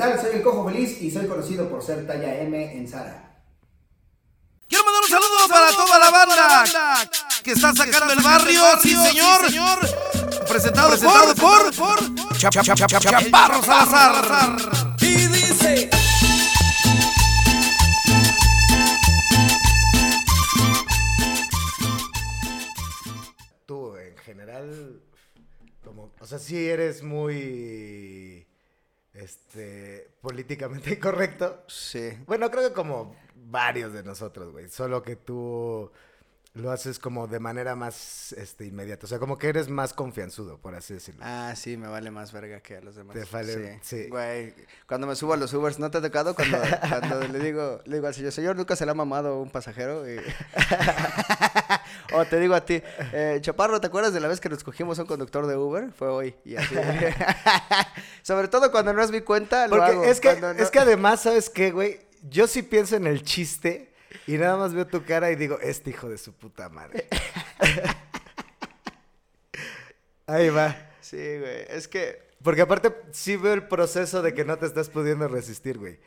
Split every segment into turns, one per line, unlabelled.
tal? Soy el Cojo Feliz y soy conocido por ser talla M en Zara.
Quiero mandar un saludo para toda la banda que está sacando el barrio, sí señor. Presentado por, por, por Chaparro Salazar.
Y dice.
Tú, en general, como, o sea, sí eres muy, este, políticamente incorrecto.
Sí.
Bueno, creo que como varios de nosotros, güey. Solo que tú lo haces como de manera más, este, inmediata. O sea, como que eres más confianzudo, por así decirlo.
Ah, sí, me vale más verga que a los demás.
Te vale- sí.
Güey, cuando me subo a los Ubers, ¿no te ha tocado? Cuando, cuando le digo, le digo al señor, señor, nunca se le ha mamado un pasajero. Y- o te digo a ti, eh, Chaparro, ¿te acuerdas de la vez que nos cogimos a un conductor de Uber? Fue hoy. Y así. Sobre todo cuando no es mi cuenta, lo
Porque
hago.
es que,
no-
es que además, ¿sabes qué, güey? Yo sí pienso en el chiste y nada más veo tu cara y digo, este hijo de su puta madre. Ahí va.
Sí, güey, es que...
Porque aparte sí veo el proceso de que no te estás pudiendo resistir, güey.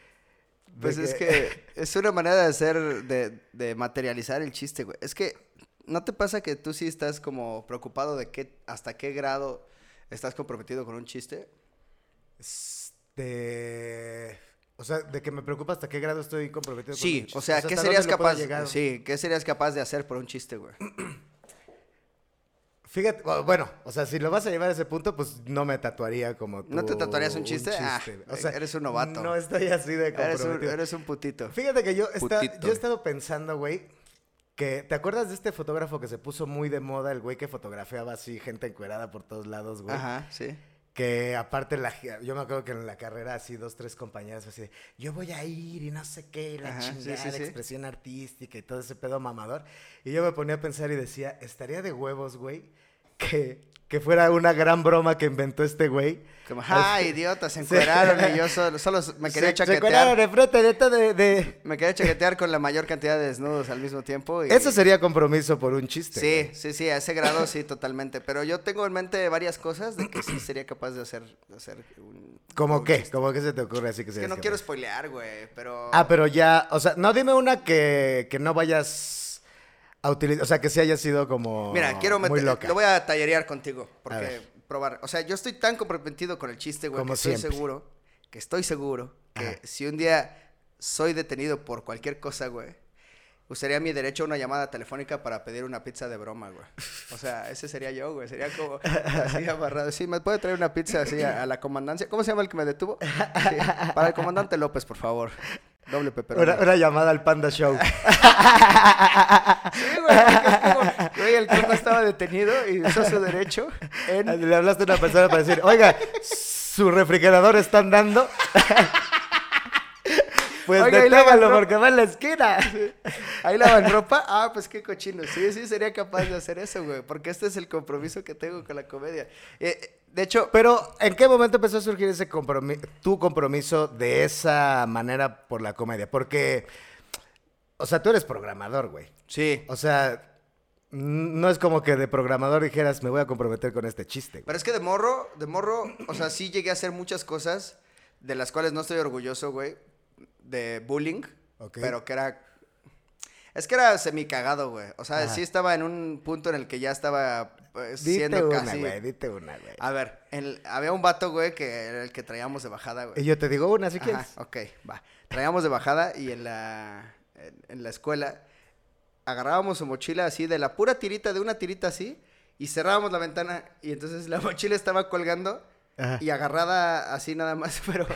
Pues es que es una manera de hacer, de, de materializar el chiste, güey. Es que, ¿no te pasa que tú sí estás como preocupado de qué, hasta qué grado estás comprometido con un chiste?
Este... O sea, de que me preocupa hasta qué grado estoy comprometido con
Sí,
un chiste.
o sea,
¿hasta
¿qué
dónde
serías capaz? Sí, ¿qué serías capaz de hacer por un chiste, güey?
Fíjate, o- bueno, o sea, si lo vas a llevar a ese punto, pues no me tatuaría como tú.
¿No te tatuarías un chiste? Ah,
O sea,
eres un novato.
No estoy así de
Eres
comprometido.
un, eres un putito.
Fíjate que yo, está- yo he estado pensando, güey, que ¿te acuerdas de este fotógrafo que se puso muy de moda, el güey que fotografiaba así gente encuerada por todos lados, güey?
Ajá, sí.
Que aparte, la, yo me acuerdo que en la carrera así dos, tres compañeras así, de, yo voy a ir y no sé qué, la
Ajá, sí,
chingada,
sí, sí.
expresión artística y todo ese pedo mamador. Y yo me ponía a pensar y decía, estaría de huevos, güey, que, que fuera una gran broma que inventó este güey.
Como, ¡ah, idiota! Se encueraron y yo solo, solo me quería
Se- Se
chaquetear.
enfrente de de- de...
Me quería chaquetear con la mayor cantidad de desnudos al mismo tiempo. Y...
Eso sería compromiso por un chiste.
Sí,
güey.
sí, sí, a ese grado sí, totalmente. Pero yo tengo en mente varias cosas de que sí sería capaz de hacer, de hacer un...
¿Cómo
un
qué?
chiste.
¿Cómo que se te ocurre así que
Es
se
que no quiero spoilear, güey, pero...
Ah, pero ya, o sea, no dime una que, que no vayas a utilizar, o sea, que sí haya sido como
Mira, quiero
muy
meter...
loca.
Lo voy a tallerear contigo, porque probar... O sea, yo estoy tan comprometido con el chiste, güey,
Como
que estoy seguro, que estoy seguro, que
Ajá.
si un día soy detenido por cualquier cosa, güey, usaría mi derecho a una llamada telefónica para pedir una pizza de broma, güey. O sea, ese sería yo, güey. Sería como así amarrado. Sí, ¿me puede traer una pizza así a, a la comandancia? ¿Cómo se llama el que me detuvo? Sí, Para el comandante López, por favor. Doble pepperoni.
Una, una llamada al Panda Show.
Sí, güey, porque es como, güey, el que no estaba detenido y usó su derecho en...
Le hablaste a una persona para decir, oiga, su refrigerador está andando. pues
Oiga,
deténgalo porque va en la esquina.
Ahí lavan ropa. Ah, pues qué cochino. Sí, sí, sería capaz de hacer eso, güey. Porque este es el compromiso que tengo con la comedia. Eh, de hecho,
Pero, ¿en qué momento empezó a surgir ese compromiso, tu compromiso de esa manera por la comedia? Porque, o sea, tú eres programador, güey.
sí.
O sea, no es como que de programador dijeras, me voy a comprometer con este chiste. güey".
Pero es que de morro, de morro, o sea, sí llegué a hacer muchas cosas de las cuales no estoy orgulloso, güey. De bullying.
Ok.
Pero que era. Es que era semi cagado, güey. O sea,
Ajá.
sí estaba en un punto en el que ya estaba pues,
Dite
siendo
una,
casi.
güey, dite una, güey.
A ver, el- había un vato, güey, que era el que traíamos de bajada, güey.
Y yo te digo una, si
Ajá,
quieres.
ok, va. Traíamos de bajada y en la, en, en la escuela agarrábamos su mochila así, de la pura tirita, de una tirita así, y cerrábamos la ventana y entonces la mochila estaba colgando
Ajá.
y agarrada así nada más, pero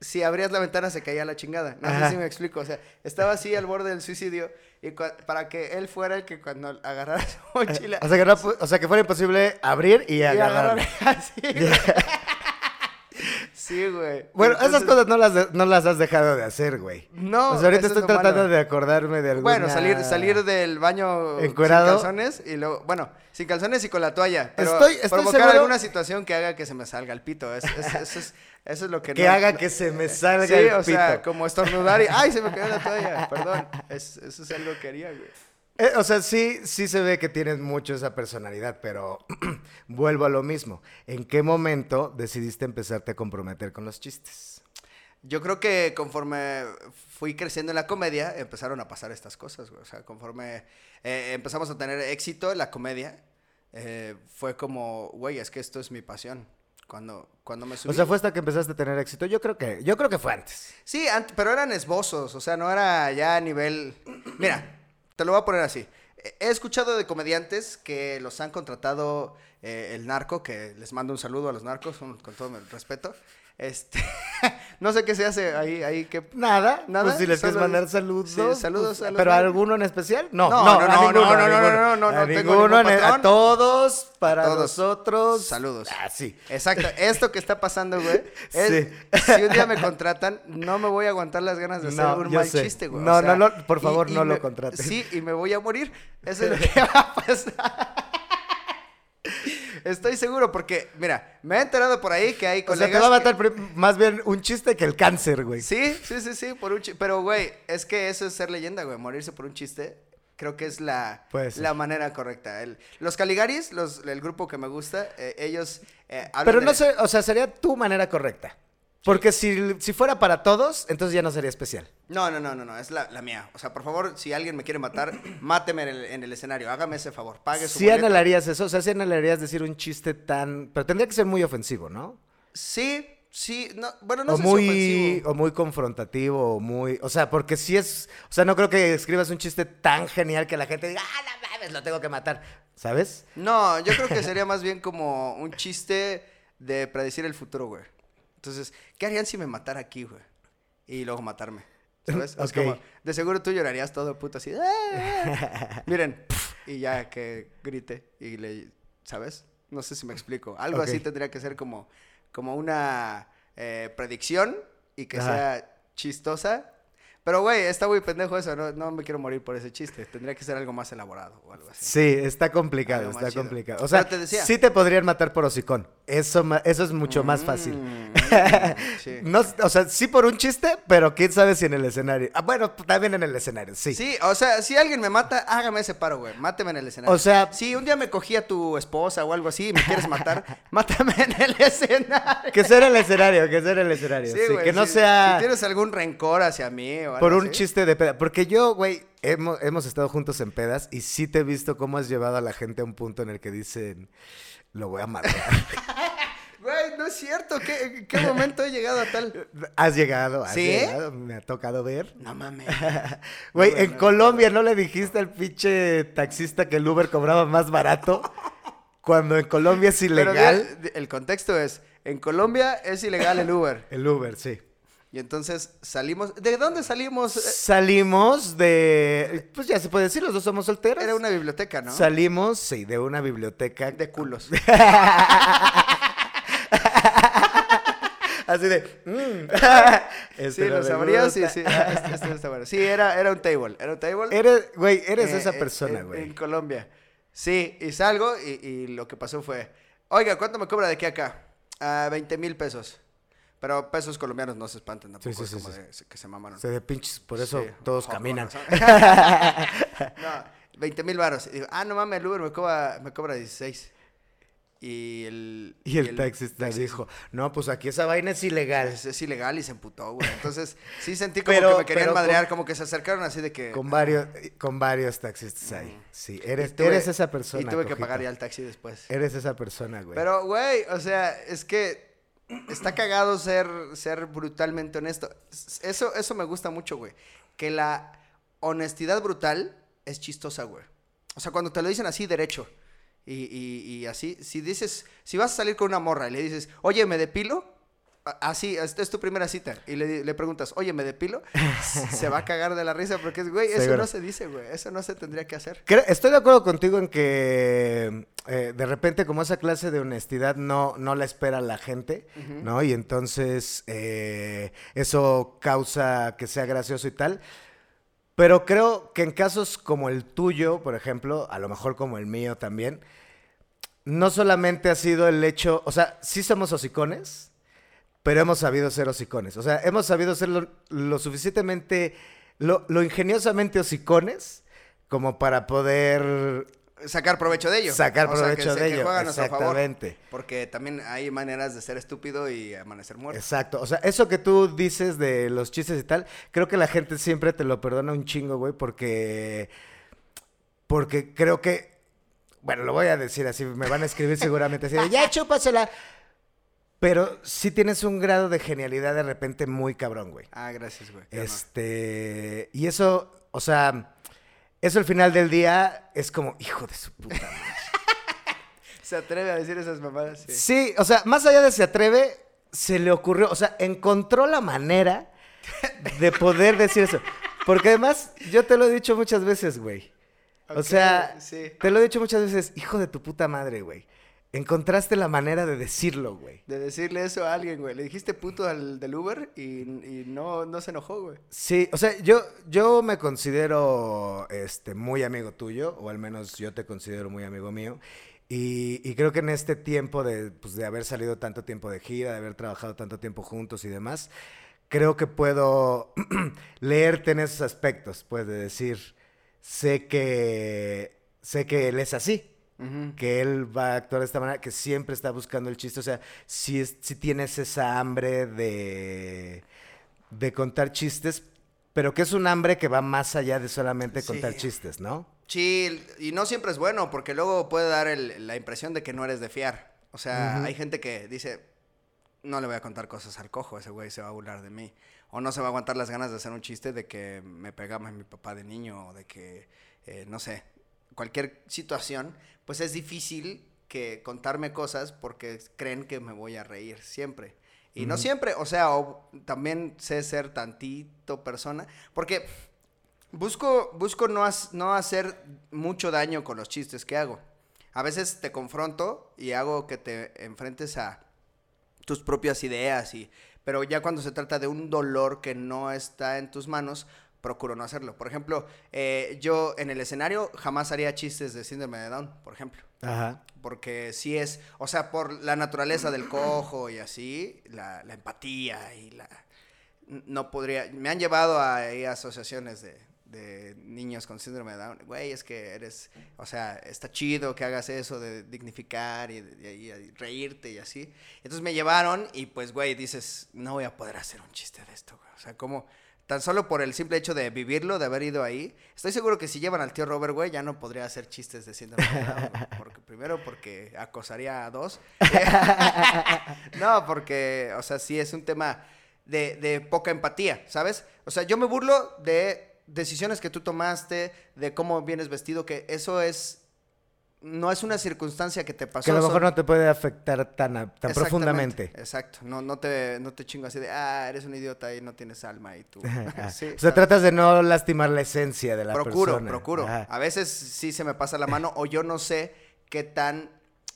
si abrías la ventana se caía la chingada. No
Ajá.
sé si me explico, o sea, estaba así al borde del suicidio y para que él fuera el que cuando agarrara su mochila...
O sea, que no pu- o sea, que fuera imposible abrir y
y
agarrar.
agarrar así. Sí, güey.
Bueno, esas cosas no las, no las has dejado de hacer, güey.
No,
sea, ahorita
es
estoy tratando
malo.
de acordarme de alguna...
Bueno, salir, salir del baño
¿Encuerado?
sin calzones y luego, bueno, sin calzones y con la toalla. Pero
Estoy- estoy
provocar
seguro-
alguna situación que haga que se me salga el pito. Es- es- eso, es, eso es lo que
Que
no-
haga que se me salga
Sí,
el
o sea,
pito.
como estornudar y ¡ay, se me cayó la toalla! Perdón, es- eso es algo que haría, güey.
Eh, o sea, sí, sí se ve que tienes mucho esa personalidad, pero vuelvo a lo mismo. ¿En qué momento decidiste empezarte a comprometer con los chistes?
Yo creo que conforme fui creciendo en la comedia, empezaron a pasar estas cosas, güey. O sea, conforme eh, empezamos a tener éxito en la comedia, eh, fue como, güey, es que esto es mi pasión. Cuando, cuando me subí.
O sea, fue hasta que empezaste a tener éxito. Yo creo que, yo creo que fue antes.
Sí, ant- pero eran esbozos, o sea, no era ya a nivel... Mira, te lo voy a poner así. He- escuchado de comediantes que los han contratado eh, el narco, que les mando un saludo a los narcos, con todo el respeto. Este, no sé qué se hace ahí, ahí qué...
Nada,
Nada,
Pues si les quieres mandar saludos.
sí, saludos
pues,
a los
¿Pero alguno en especial? No,
No,
no,
no,
a
no,
ninguno,
no,
a
no, no, no, no,
A
no tengo ningún
a-
patrón.
a todos, para
todos.
nosotros.
Saludos.
Ah, sí.
Exacto, esto que está pasando, güey. es-
Sí.
Si un día me contratan, no me voy a aguantar las ganas de hacer
No,
un
yo
mal
sé.
chiste, güey.
No, no, no, por favor, no lo
me-
contraten.
Sí, y me voy a morir. Eso es lo que va a pasar. Estoy seguro porque, mira, me he enterado por ahí que hay
O
colegas...
sea, te va a matar más bien un chiste que el cáncer, güey.
Sí, sí, sí, sí, por un chiste. Pero, güey, es que eso es ser leyenda, güey. Morirse por un chiste. Creo que es la, la manera correcta. El- los Caligaris, los, el grupo que me gusta, eh, ellos eh,
Pero
de-
no sé, o sea, sería tu manera correcta. Porque si, si fuera para todos, entonces ya no sería especial.
No, no, no, no, no, es la, la mía. O sea, por favor, si alguien me quiere matar, máteme en el, en el escenario. Hágame ese favor. Pague su
Si
boleto.
anhelarías eso, o sea, si anhelarías decir un chiste tan... Pero tendría que ser muy ofensivo, ¿no?
Sí, sí. No, bueno, no
o
sé
muy
si ofensivo.
o muy confrontativo o muy o sea porque si es o sea no creo que escribas un chiste tan genial que la gente diga ah no mames lo tengo que matar sabes
No, yo creo que sería más bien como un chiste de predecir el futuro, güey. Entonces, ¿qué harían si me matara aquí, güey? Y luego matarme. ¿Sabes? Es como, de seguro tú llorarías todo puto así. "Ah". Miren, y ya que grite y le, ¿sabes? No sé si me explico. Algo así tendría que ser como, como una eh, predicción y que
Ajá.
sea chistosa. Pero, güey, está muy pendejo eso. No, no me quiero morir por ese chiste. Tendría que ser algo más elaborado o algo así.
sí está complicado
Algo
está complicado o sea
te decía.
sí te podrían matar por hocicón eso eso es mucho más fácil
Mm, sí.
no o sea sí por un chiste pero quién sabe si en el escenario ah, bueno también en el escenario sí
Sí, o sea, si alguien me mata, hágame ese paro, güey. Máteme en el escenario.
O sea-
si un día me cogí a tu esposa o algo así y me quieres matar, mátame en el escenario.
que sea en el escenario que sea en el escenario
Sí,
sí,
güey,
que no
si-
sea
Si tienes algún rencor hacia mí o algo
Por un
así.
chiste de peda. Porque yo, güey, hemos, hemos estado juntos en pedas y sí te he visto cómo has llevado a la gente a un punto en el que dicen, lo voy a matar.
Güey, no es cierto. ¿Qué, ¿En qué momento he llegado a tal?
has llegado, has
¿Sí?
llegado, me ha tocado ver.
No mames.
Güey, en
no,
Colombia no le dijiste al pinche taxista que el Uber cobraba más barato cuando en Colombia es ilegal.
el contexto es, en Colombia es ilegal el Uber.
El Uber, sí.
Y entonces salimos... ¿De dónde salimos? Eh,
Salimos de, pues ya se puede decir, los dos somos solteros.
Era una biblioteca, ¿no?
Salimos, sí, de una biblioteca.
De culos.
Así de. mm. Este
Sí,
no
lo
me
sabrías, sí, sí. Ah, este- este está bueno. Sí, era, era un table. Era un table.
Eres, güey, eres
eh,
esa
eh,
persona,
en-
güey.
En Colombia. Sí, y salgo y, y lo que pasó fue, oiga, ¿cuánto me cobra de aquí a acá? A 20 mil pesos. Pero pesos colombianos no se espanten tampoco,
Sí, sí,
es como
sí.
de- que se mamaron.
O sea, de pinches, por eso todos caminan.
no, 20 mil varos. Y digo, ah, no mames, el Uber me cobra, me cobra 16. Y el...
Y el taxista dijo, no, pues aquí esa vaina es ilegal.
Es, es ilegal y se emputó, güey. Entonces, sí sentí como
Pero-
que me querían
con-
madrear, como que se acercaron así de que...
Con varios, con varios taxistas ahí. Sí, eres,
tuve-
eres esa persona.
Y tuve que pagar ya el taxi después.
Eres esa persona, güey.
Pero, güey, o sea, es que está cagado ser, ser brutalmente honesto. Eso, eso me gusta mucho, güey. Que la honestidad brutal es chistosa, güey. O sea, cuando te lo dicen así derecho y, y- y así, si dices, si vas a salir con una morra y le dices, oye, ¿me depilo? Así, es, es tu primera cita. Y le, le preguntas, oye, ¿me depilo? se va a cagar de la risa porque es, güey, eso
Seguro.
no se dice, güey. Eso no se tendría que hacer.
Estoy de acuerdo contigo en que eh, de repente como esa clase de honestidad no, no la espera la gente, ¿no? Y entonces eh, eso causa que sea gracioso y tal. Pero creo que en casos como el tuyo, por ejemplo, a lo mejor como el mío también, no solamente ha sido el hecho, o sea, sí somos hocicones, pero hemos sabido ser hocicones. O sea, hemos sabido ser lo, lo suficientemente, lo, lo ingeniosamente hocicones como para poder
sacar provecho de ello.
Sacar
O sea,
provecho
que,
de
que
ello,
a favor.
exactamente.
Porque también hay maneras de ser estúpido y amanecer muerto.
Exacto, o sea, eso que tú dices de los chistes y tal, creo que la gente siempre te lo perdona un chingo, güey, porque porque creo que bueno, lo voy a decir así, me van a escribir seguramente así, de, ya chúpasela. Pero sí tienes un grado de genialidad de repente muy cabrón, güey.
Ah, gracias, güey.
Este, y eso, o sea, eso al final del día es como, hijo de su puta madre.
Se atreve a decir esas mamadas. Sí.
Sí, o sea, más allá de se atreve, se le ocurrió, o sea, encontró la manera de poder decir eso. Porque además, yo te lo he dicho muchas veces, güey. O sea,
sí.
te lo he dicho muchas veces, hijo de tu puta madre, güey. Encontraste la manera de decirlo, güey.
De decirle eso a alguien, güey. Le dijiste puto al del Uber y, y no, no se enojó, güey.
Sí, o sea, yo, yo me considero este, muy amigo tuyo, o al menos yo te considero muy amigo mío. Y, y creo que en este tiempo de, pues, de haber salido tanto tiempo de gira, de haber trabajado tanto tiempo juntos y demás, creo que puedo leerte en esos aspectos, pues de decir, sé que, sé que él es así, que él va a actuar de esta manera, que siempre está buscando el chiste, o sea, si, es, si tienes esa hambre de, de contar chistes, pero que es un hambre que va más allá de solamente
Sí.
contar chistes, ¿no?
Sí, y no siempre es bueno, porque luego puede dar el- la impresión de que no eres de fiar. O sea, hay gente que dice, no le voy a contar cosas al cojo, ese güey se va a burlar de mí. O no se va a aguantar las ganas de hacer un chiste de que me pegaba mi papá de niño, o de que, eh, no sé, cualquier situación, pues es difícil que contarme cosas porque creen que me voy a reír siempre. Y no siempre, o sea, o también sé ser tantito persona, porque Busco, busco no, has- no hacer mucho daño con los chistes que hago. A veces te confronto y hago que te enfrentes a tus propias ideas, y, pero ya cuando se trata de un dolor que no está en tus manos, procuro no hacerlo. Por ejemplo, eh, yo en el escenario jamás haría chistes de síndrome de Down, por ejemplo.
Ajá.
Porque sí es, o sea, por la naturaleza del cojo y así, la, la empatía y la... No podría, me han llevado a, a asociaciones de, de niños con síndrome de Down. Güey, es que eres, o sea, está chido que hagas eso de dignificar y, de- y- y reírte y así. Entonces me llevaron y pues, güey, dices, no voy a poder hacer un chiste de esto, güey. O sea, como... Tan solo por el simple hecho de vivirlo, de haber ido ahí. Estoy seguro que si llevan al tío Robert, güey, ya no podría hacer chistes de síndrome de Down, güey, porque, primero porque acosaría a dos. no, porque, o sea, sí es un tema de, de poca empatía, ¿sabes? O sea, yo me burlo de decisiones que tú tomaste, de cómo vienes vestido, que eso es... No es una circunstancia que te pasó.
Que a lo mejor
son-
no te puede afectar tan, a- tan profundamente.
Exacto. No, no, te, no te chingo así de, ah, eres un idiota y no tienes alma y tú. Sí,
o sea, tratas de no lastimar la esencia de la
procuro,
persona.
procuro.
Ajá.
A veces sí se me pasa la mano o yo no sé qué tan,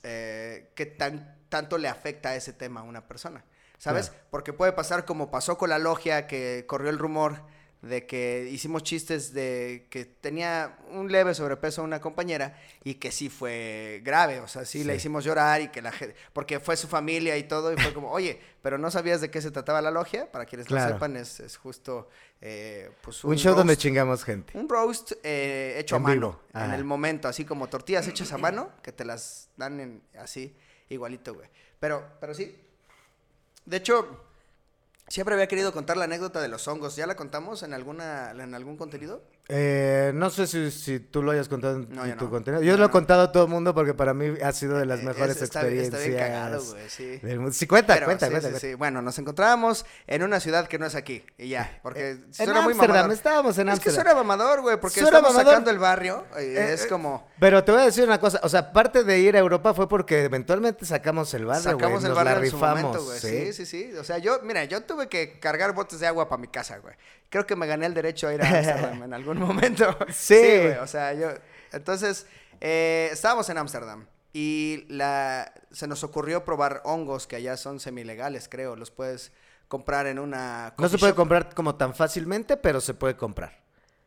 eh, qué tan tanto le afecta a ese tema a una persona, ¿sabes?
Claro.
Porque puede pasar como pasó con la logia que corrió el rumor de que hicimos chistes de que tenía un leve sobrepeso una compañera y que sí fue grave, o sea, sí,
Sí.
hicimos llorar y que la gente, porque fue su familia y todo y fue como, oye, pero no sabías de qué se trataba la logia, para quienes
Claro.
lo sepan, es, es justo, eh, pues
Un show donde chingamos gente.
Un roast eh, hecho
En
a mano, en el momento, así como tortillas hechas a mano, que te las dan en, así, igualito, güey. Pero, pero sí. De hecho, siempre había querido contar la anécdota de los hongos. ¿Ya la contamos en alguna, en algún contenido?
Eh, no sé si, si tú lo hayas contado en
No,
en
yo
tu
no.
contenido. Yo
No,
lo he contado a todo el mundo porque para mí ha sido de las
Eh,
mejores
es- está bien-
experiencias.
Está bien cagado, güey, sí.
del mundo. Sí, cuenta,
Pero
cuenta,
sí,
cuenta.
sí,
cuenta.
sí. Bueno, nos encontrábamos en una ciudad que no es aquí. Y ya, porque
En
suena muy
Ámsterdam,
mamador.
estábamos en
Es que suena mamador, güey, porque
Suena
estamos
mamador.
sacando el barrio. y
Eh,
es
eh,
como...
Pero te voy a decir una cosa, o sea, parte de ir a Europa fue porque eventualmente sacamos el barrio,
Sacamos el
nos
barrio
la
en su
rifamos,
momento, güey. Sí, sí, sí. O sea, yo, mira, yo tuve que cargar botes de agua para mi casa, güey. Creo que me gané el derecho a ir a Ámsterdam en algún momento.
Sí.
güey. O sea, yo. Entonces, eh, estábamos en Ámsterdam y la, se nos ocurrió probar hongos que allá son semilegales, creo. Los puedes comprar en una.
No se puede
shop.
comprar como tan fácilmente, pero se puede comprar.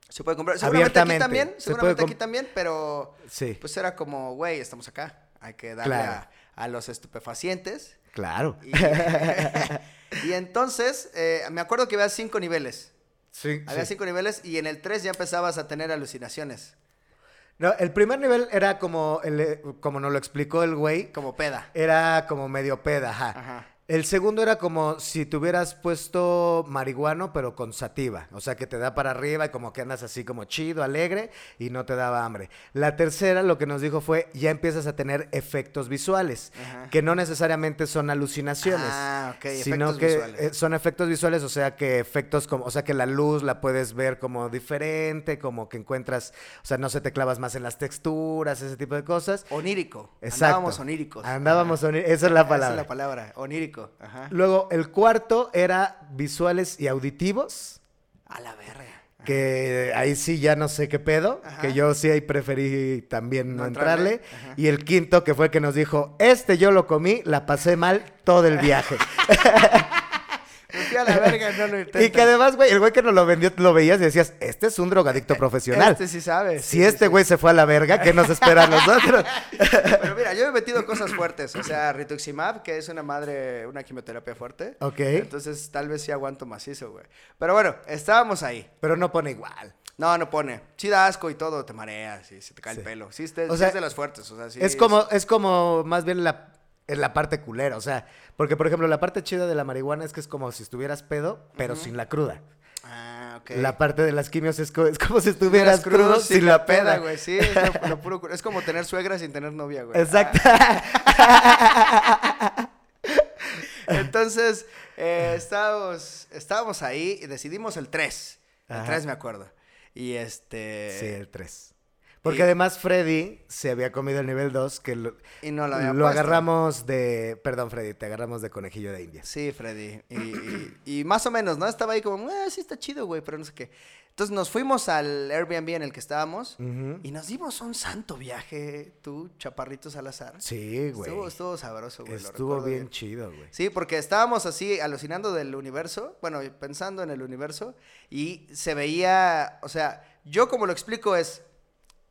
Se puede comprar. Seguramente aquí también.
Se
Seguramente aquí también, pero.
Sí.
Pues era como, güey, estamos acá. Hay que darle
Claro.
a, a los estupefacientes.
Claro.
Y, y entonces, eh, me acuerdo que había cinco niveles.
Sí,
Había
sí.
cinco niveles y en el tres ya empezabas a tener alucinaciones.
No, el primer nivel era como, el- como nos lo explicó el güey,
Como peda.
era como medio peda, ajá.
Ajá.
El segundo era como si te hubieras puesto marihuano, pero con sativa. O sea, que te da para arriba y como que andas así como chido, alegre y no te daba hambre. La tercera, lo que nos dijo fue, ya empiezas a tener efectos visuales,
Ajá.
que no necesariamente son alucinaciones.
Ah, ok,
Sino
efectos
que
visuales.
eh, son efectos visuales, o sea, que efectos como, o sea, que la luz la puedes ver como diferente, como que encuentras, o sea, no se te clavas más en las texturas, ese tipo de cosas.
Onírico.
Exacto.
Andábamos oníricos.
Andábamos oni- esa es la
Esa
palabra.
es la palabra. Onírico. Ajá.
Luego, el cuarto era visuales y auditivos,
A la verga.
que ahí sí ya no sé qué pedo,
Ajá.
que yo sí ahí preferí también no,
No
entrarle. Y el quinto, que fue el que nos dijo, este yo lo comí, la pasé mal todo el viaje.
Me fui a la verga, no lo intento.
y que además, güey, el güey que nos lo vendió, lo veías y decías, este es un drogadicto profesional.
Este sí sabe.
si
sí,
este
sí.
güey se fue a la verga, ¿qué nos espera a nosotros?
Pero mira, yo he metido cosas fuertes. O sea, rituximab, que es una madre, una quimioterapia fuerte.
ok.
Entonces, tal vez sí aguanto macizo, güey. Pero bueno, estábamos ahí.
Pero no pone igual.
No, no pone. Sí da asco y todo, te mareas y se te cae
Sí.
el pelo. Sí, este-
O
sí
sea,
es de las fuertes. O sea, sí
es como, es como más bien la, en la parte culera, o sea, porque por ejemplo la parte chida de la marihuana es que es como si estuvieras pedo, pero sin la cruda.
Ah, ok.
La parte de las quimios es, co- es como si estuvieras crudo, sin la peda,
güey. Sí, es lo, lo puro Es como tener suegra sin tener novia, güey.
Exacto.
Ah, entonces, eh, estábamos, estábamos ahí y decidimos el 3. El
Ajá.
3 me acuerdo. Y este...
sí, el 3. Porque
y-
además Freddy se había comido el nivel 2 que lo,
Y no lo había
lo
puesto.
agarramos de, perdón Freddy, te agarramos de conejillo de indias.
Sí, Freddy. Y, más o menos, ¿no? Estaba ahí como, ah, sí está chido, güey, pero no sé qué. Entonces nos fuimos al Airbnb en el que estábamos y nos dimos un santo viaje, tú, Chaparrito Salazar.
Sí, güey.
Estuvo, estuvo sabroso, güey.
Estuvo bien chido, güey.
Sí, porque estábamos así alucinando del universo, bueno, pensando en el universo, y se veía, o sea, yo como lo explico es,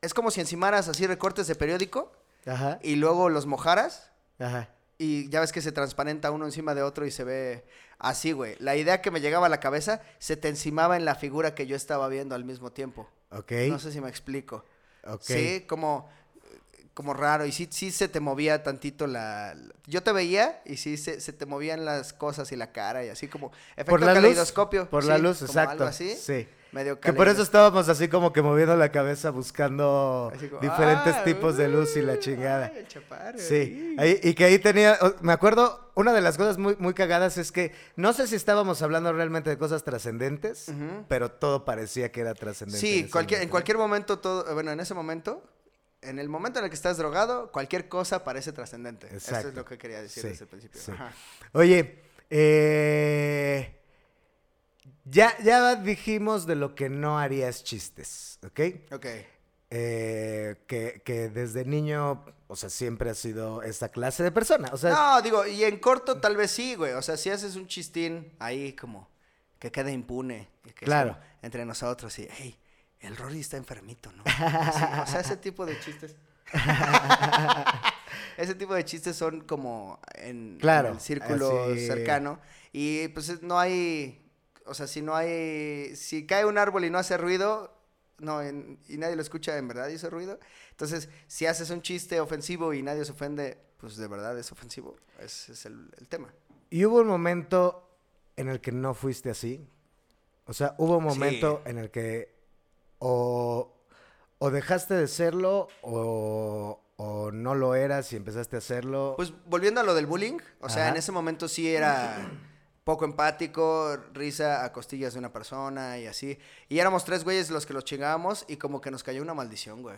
es como si encimaras así recortes de periódico
Ajá,
y luego los mojaras
ajá.
y ya ves que se transparenta uno encima de otro y se ve así, güey. La idea que me llegaba a la cabeza se te encimaba en la figura que yo estaba viendo al mismo tiempo.
Ok,
No sé si me explico.
ok.
Sí, como, como raro. Y sí, sí se te movía tantito la... Yo te veía y sí se, se te movían las cosas y la cara y así como... Efecto
Por la luz,
caleidoscopio.
por
sí,
la luz,
como
exacto.
Algo así.
Sí.
Medio
Que por eso estábamos así como que moviendo la cabeza buscando
como,
diferentes
"Ah,
tipos de luz y la
uh,
chingada.
ay, el chaparro,
Sí,
ay".
ahí- y que ahí tenía, me acuerdo, una de las cosas muy, muy cagadas es que no sé si estábamos hablando realmente de cosas trascendentes, pero todo parecía que era trascendente.
Sí,
ese
cualquier, en
momento.
cualquier momento, todo, bueno, en ese momento, en el momento en el que estás drogado, cualquier cosa parece trascendente. Eso es lo que quería decir
Sí,
desde el principio.
sí. Oye, eh, ya, ya dijimos de lo que no harías chistes, ¿ok?
Ok.
Eh, que, que desde niño, o sea, siempre has sido esa clase de persona. O sea,
No, digo, y en corto tal vez sí, güey. O sea, si haces un chistín ahí como que quede impune. que
Claro.
entre nosotros y, hey, el Rory está enfermito, ¿no? Así, o sea, ese tipo de chistes. ese tipo de chistes son como en, en
Claro,
el círculo
así.
cercano. Y pues es- no hay, o sea, si no hay, si cae un árbol y no hace ruido, no, en- y nadie lo escucha, en verdad hizo ruido. Entonces, si haces un chiste ofensivo y nadie se ofende, pues de verdad es ofensivo. Ese es el, el tema.
¿Y hubo un momento en el que no fuiste así? O sea, hubo un momento en el que o, o dejaste de serlo o, o no lo eras y empezaste a hacerlo.
Pues volviendo a lo del bullying, o sea,
Ajá.
en ese momento sí era poco empático, risa a costillas de una persona y así. Y éramos tres güeyes los que los chingábamos y como que nos cayó una maldición, güey.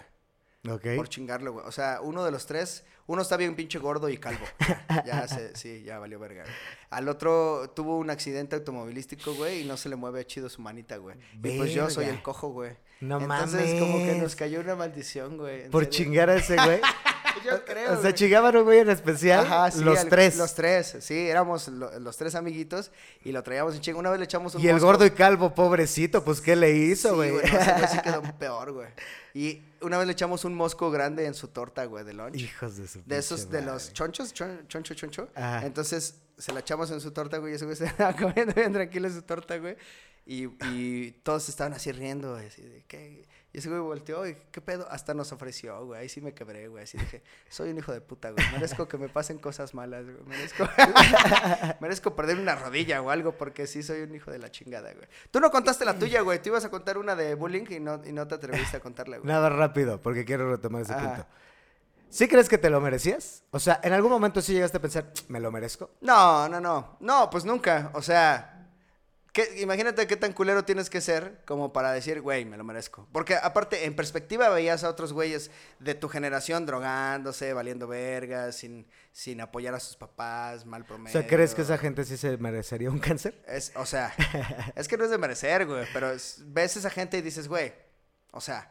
ok.
Por chingarlo, güey. O sea, uno de los tres, uno está bien pinche gordo y calvo. Ya se, sí, ya valió verga. güey. Al otro tuvo un accidente automovilístico, güey, y no se le mueve chido su manita, güey. Y pues yo soy el cojo, güey.
No
Entonces, como que
mames.
nos cayó una maldición, güey.
Por
serio.
chingar a ese güey.
Yo creo,
o sea,
güey.
chingaban un güey en especial.
Ajá, sí,
los
al-
tres.
Los tres, sí, éramos lo- los tres amiguitos y lo traíamos en chinga. Una vez le echamos un
Y el gordo y calvo, pobrecito, pues ¿qué le
Sí,
hizo, güey?
no, ese güey sí quedó peor, güey. Y una vez le echamos un mosco grande en su torta, güey, de lunch.
Hijos de su
De esos, de los chonchos, chon- choncho, choncho.
Ajá.
Entonces, se la echamos en su torta, güey, y ese güey se estaba comiendo bien tranquilo en su torta, güey. Y, y todos estaban así riendo, güey, así de, ¿qué? Y ese güey volteó y, ¿qué pedo? Hasta nos ofreció, güey, ahí sí me quebré, güey, así dije, soy un hijo de puta, güey, merezco que me pasen cosas malas, güey, merezco, merezco perder una rodilla o algo, porque sí soy un hijo de la chingada, güey. Tú no contaste la tuya, güey, tú ibas a contar una de bullying y no, y no te atreviste a contarla, güey.
Nada rápido, porque quiero retomar ese
Ajá.
punto. ¿Sí crees que te lo merecías? O sea, ¿en algún momento sí llegaste a pensar, me lo merezco?
No, no, no. No, pues nunca. O sea, ¿qué- imagínate qué tan culero tienes que ser como para decir, güey, me lo merezco. Porque aparte, en perspectiva veías a otros güeyes de tu generación drogándose, valiendo vergas, sin, sin apoyar a sus papás, mal
O
promedio.
sea, ¿crees que esa gente sí se merecería un cáncer?
Es, o sea, es que no es de merecer, güey, pero es- ves a esa gente y dices, güey, o sea,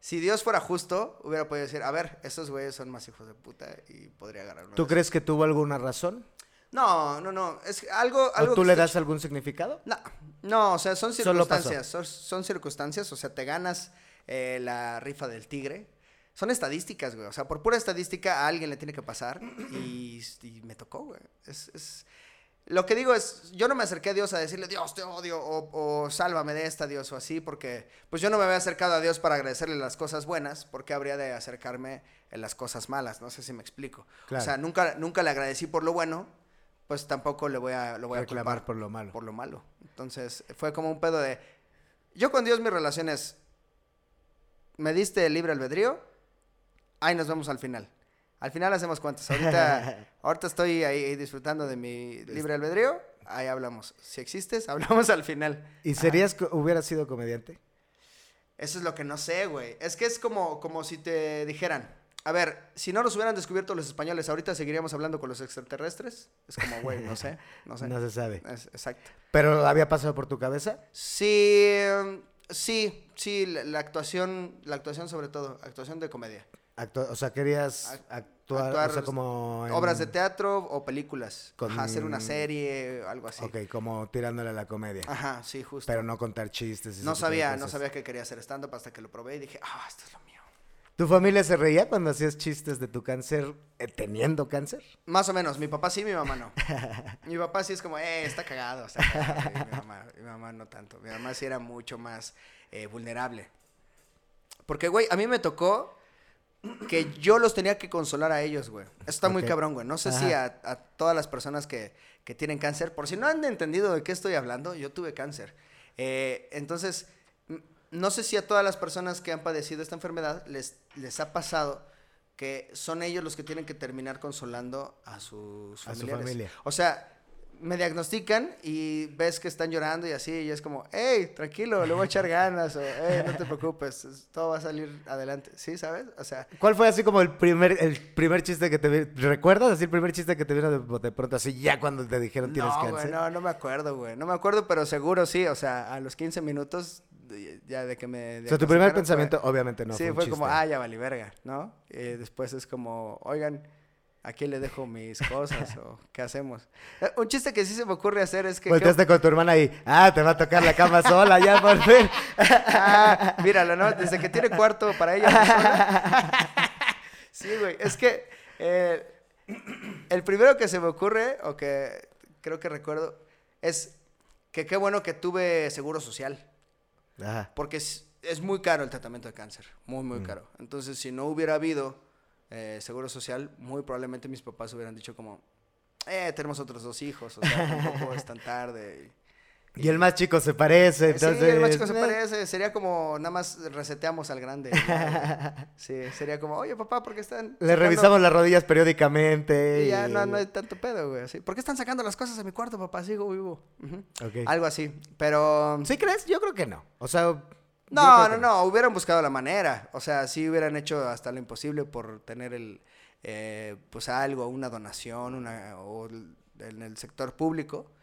si Dios fuera justo, hubiera podido decir, a ver, estos güeyes son más hijos de puta y podría agarrar
¿Tú crees que tuvo alguna razón?
No, no, no. Es algo. algo
¿O tú le das algún significado?
No, no, o sea, son circunstancias. Son, son circunstancias, o sea, te ganas eh, la rifa del tigre. Son estadísticas, güey. O sea, por pura estadística a alguien le tiene que pasar y, y me tocó, güey. Es, es- Lo que digo es, yo no me acerqué a Dios a decirle, Dios, te odio, o, o sálvame de esta, Dios, o así, porque pues yo no me había acercado a Dios para agradecerle las cosas buenas, porque habría de acercarme en las cosas malas, no sé si me explico.
Claro.
O sea, nunca, nunca le agradecí por lo bueno, pues tampoco le voy a, lo voy a
Reclamar
culpar
por lo malo.
por lo malo. Entonces, fue como un pedo de. Yo con Dios, mi relación es. Me diste el libre albedrío. Ahí nos vemos al final. Al final hacemos cuentas. Ahorita, ahorita estoy ahí disfrutando de mi libre albedrío. Ahí hablamos. Si existes, hablamos al final.
¿Y serías, hubieras sido comediante?
Eso es lo que no sé, güey. Es que es como, como si te dijeran. A ver, si no nos hubieran descubierto los españoles, ahorita seguiríamos hablando con los extraterrestres. Es como, güey, no sé, no sé.
No se sabe.
Es- exacto.
¿Pero había pasado por tu cabeza?
Sí, sí, sí, la, la actuación, la actuación sobre todo, actuación de comedia.
Actua- o sea, querías
Ac-
actuar,
actuar,
o sea, como... en-
Obras de teatro o películas.
Con-
Ajá, hacer una serie, algo así.
Ok, como tirándole a la comedia.
Ajá, sí, justo.
Pero no contar chistes. y
no sabía, no sabía que quería hacer stand-up hasta que lo probé y dije, ah, esto es lo mío.
¿Tu familia se reía cuando hacías chistes de tu cáncer eh, teniendo cáncer?
Más o menos, mi papá sí, mi mamá no. mi papá sí es como, eh, está cagado, está cagado. Mi, mamá, mi mamá no tanto. Mi mamá sí era mucho más eh, vulnerable. Porque, güey, a mí me tocó que yo los tenía que consolar a ellos, güey. Eso está muy cabrón, güey. No sé si a, a todas las personas que, que tienen cáncer, por si no han entendido de qué estoy hablando, yo tuve cáncer. Eh, entonces, no sé si a todas las personas que han padecido esta enfermedad les, les ha pasado que son ellos los que tienen que terminar consolando a sus
A su familia.
O sea, me diagnostican y ves que están llorando y así, y es como, hey, tranquilo, le voy a echar ganas, o hey, no te preocupes, es- todo va a salir adelante. ¿Sí, sabes? O sea,
¿Cuál fue así como el primer, el primer chiste que te ¿Recuerdas así el primer chiste que te vino de, de pronto así ya cuando te dijeron tienes
no, güey,
cáncer?
no, no me acuerdo, güey. No me acuerdo, pero seguro sí. O sea, a los 15 minutos ya de que me.
o sea, tu primer pensamiento
fue-
obviamente no
sí,
fue
como, ah, ya valí verga, ¿no? Y después es como, oigan, aquí le dejo mis cosas o qué hacemos. Eh, Un chiste que sí se me ocurre hacer es que.
Volteaste con tu hermana y, ah, te va a tocar la cama sola ya por fin.
Ah, míralo, ¿no? Desde que tiene cuarto para ella. sí, güey. Es que eh, el primero que se me ocurre, o que creo que recuerdo, es que qué bueno que tuve seguro social.
Ajá.
Porque es, es muy caro el tratamiento de cáncer. Muy, muy caro. Entonces, si no hubiera habido eh, seguro social, muy probablemente mis papás hubieran dicho como, eh, tenemos otros dos hijos, o sea, tampoco es tan tarde.
Y el más chico se parece, entonces...
Sí, el más chico se parece. Sería como, nada más reseteamos al grande. sí, sería como, oye, papá, ¿por qué están
Le
sacando-"
revisamos las rodillas periódicamente.
Y ya no, no hay tanto pedo, güey. así. ¿Por qué están sacando las cosas de mi cuarto, papá? Sigo vivo. Ujú.
Ok.
Algo así. Pero...
¿Sí crees? Yo creo que no. O sea...
No, no, no, hubieran buscado la manera. O sea, sí hubieran hecho hasta lo imposible por tener el, eh, pues algo, una donación, una, o en el sector público.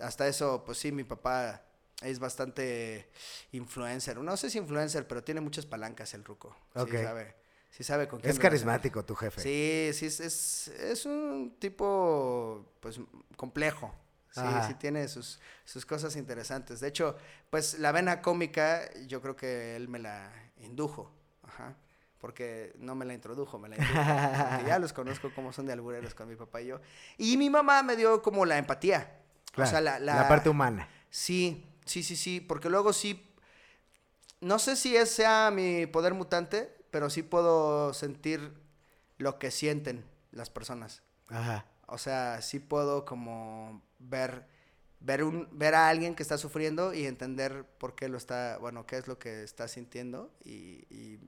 Hasta eso, pues sí, mi papá es bastante influencer. No sé si influencer, pero tiene muchas palancas el ruco.
Ok.
Sí sabe, sí sabe con quién
Es carismático tu jefe.
Sí, sí, es, es, es un tipo, pues, complejo. Sí,
Ajá.
sí tiene sus, sus cosas interesantes. De hecho, pues, la vena cómica, yo creo que él me la indujo. Ajá. porque no me la introdujo, me la introdujo. ya los conozco como son de albureros con mi papá y yo. Y mi mamá me dio como la empatía.
Claro,
o sea, la,
la
la-
parte humana.
Sí, sí, sí, sí, porque luego sí, no sé si ese sea mi poder mutante, pero sí puedo sentir lo que sienten las personas.
Ajá.
O sea, sí puedo como ver, ver, un, ver a alguien que está sufriendo y entender por qué lo está, bueno, qué es lo que está sintiendo y, y,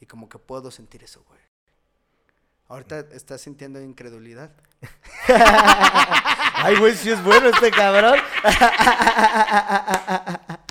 y como que puedo sentir eso, güey. Ahorita estás sintiendo incredulidad.
Ay, güey, sí es bueno este cabrón.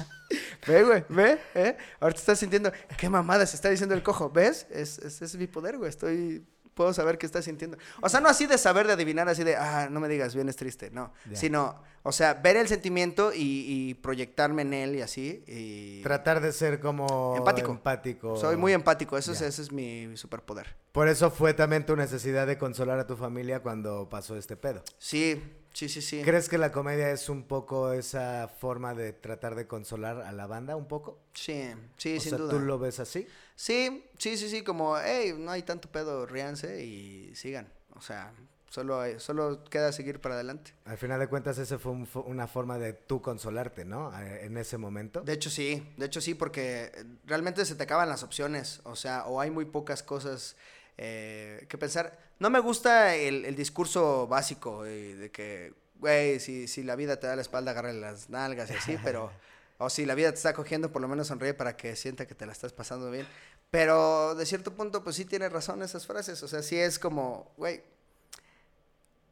Ve, güey, ve, ¿eh? Ahorita estás sintiendo, qué mamada se está diciendo el cojo, ¿ves? Es, es, es mi poder, güey, estoy, puedo saber qué estás sintiendo. O sea, no así de saber, de adivinar, así de, ah, no me digas, vienes triste, no. Sino, o sea, ver el sentimiento y, y proyectarme en él y así. Y
Tratar de ser como
Empático.
empático.
Soy muy empático, eso es, ese es mi superpoder.
Por eso fue también tu necesidad de consolar a tu familia cuando pasó este pedo.
Sí, sí, sí, sí.
¿Crees que la comedia es un poco esa forma de tratar de consolar a la banda un poco?
Sí, sí,
o
sin
sea,
duda.
¿tú lo ves así?
Sí, sí, sí, sí, como, hey, no hay tanto pedo, ríanse y sigan. O sea, solo, hay- solo queda seguir para adelante.
Al final de cuentas, esa fue un una forma de tú consolarte, ¿no? En ese momento.
De hecho sí, de hecho sí, porque realmente se te acaban las opciones, o sea, o hay muy pocas cosas eh, que pensar. No me gusta el, el discurso básico eh, de que, güey, si, si la vida te da la espalda, agárrale las nalgas y así, pero, o si la vida te está cogiendo, por lo menos sonríe para que sienta que te la estás pasando bien. Pero de cierto punto, pues sí tiene razón esas frases, o sea, sí es como, güey,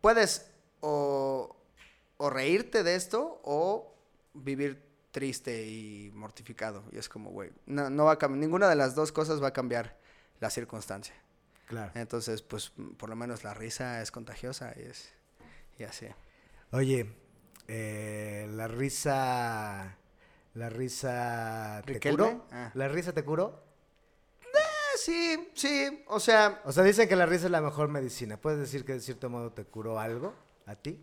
puedes o, o reírte de esto o vivir triste y mortificado. Y es como, güey, no, no va a cambiar, ninguna de las dos cosas va a cambiar la circunstancia.
Claro.
Entonces, pues, por lo menos la risa es contagiosa y es, y así.
Oye, eh, la risa. La risa. ¿Te
¿Riquelme?
curó?
Ah.
¿La risa te curó?
Ah, sí, sí, o sea,
O sea, dicen que la risa es la mejor medicina. ¿Puedes decir que de cierto modo te curó algo a ti?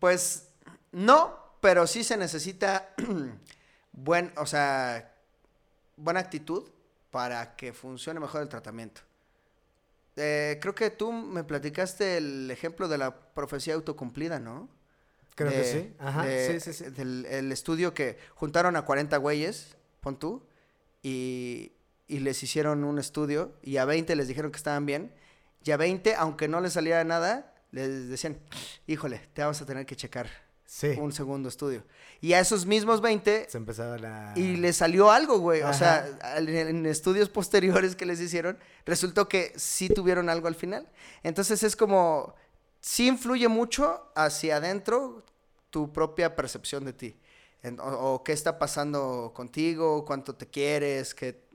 pues, no, pero sí se necesita buen, o sea, buena actitud para que funcione mejor el tratamiento. Eh, creo que tú me platicaste el ejemplo de la profecía autocumplida, ¿no?
Creo que sí. Ajá.
de-
sí, sí, sí.
Del el estudio que juntaron a 40 güeyes, pon tú, y, y les hicieron un estudio, y a 20 les dijeron que estaban bien, y a 20, aunque no les saliera nada, les decían, híjole, te vamos a tener que checar
Sí.
un segundo estudio. Y a esos mismos 20
Se empezaban a.
y les salió algo, güey. O sea,
Ajá.
en estudios posteriores que les hicieron, resultó que sí tuvieron algo al final. Entonces es como, sí influye mucho hacia adentro tu propia percepción de ti. En- o, o qué está pasando contigo, cuánto te quieres, que...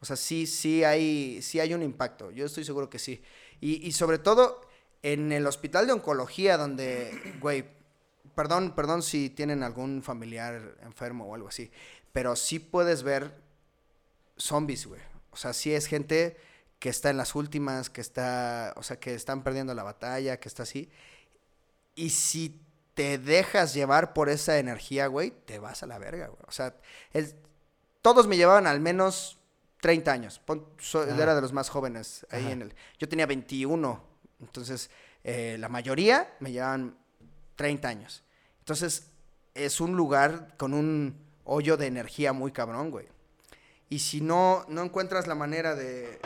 O sea, sí, sí hay, sí hay un impacto. Yo estoy seguro que sí. Y, y sobre todo en el hospital de oncología, donde, güey, perdón, perdón si tienen algún familiar enfermo o algo así, pero sí puedes ver zombies, güey. O sea, sí es gente que está en las últimas, que está, o sea, que están perdiendo la batalla, que está así. Y si te dejas llevar por esa energía, güey, te vas a la verga, güey. O sea, el- todos me llevaban al menos 30 años. Pon- so-
Ajá.
era de los más jóvenes ahí
Ajá.
en el... Yo tenía 21, entonces eh, la mayoría me llevaban 30 años. Entonces es un lugar con un hoyo de energía muy cabrón, güey. Y si no, no encuentras la manera de...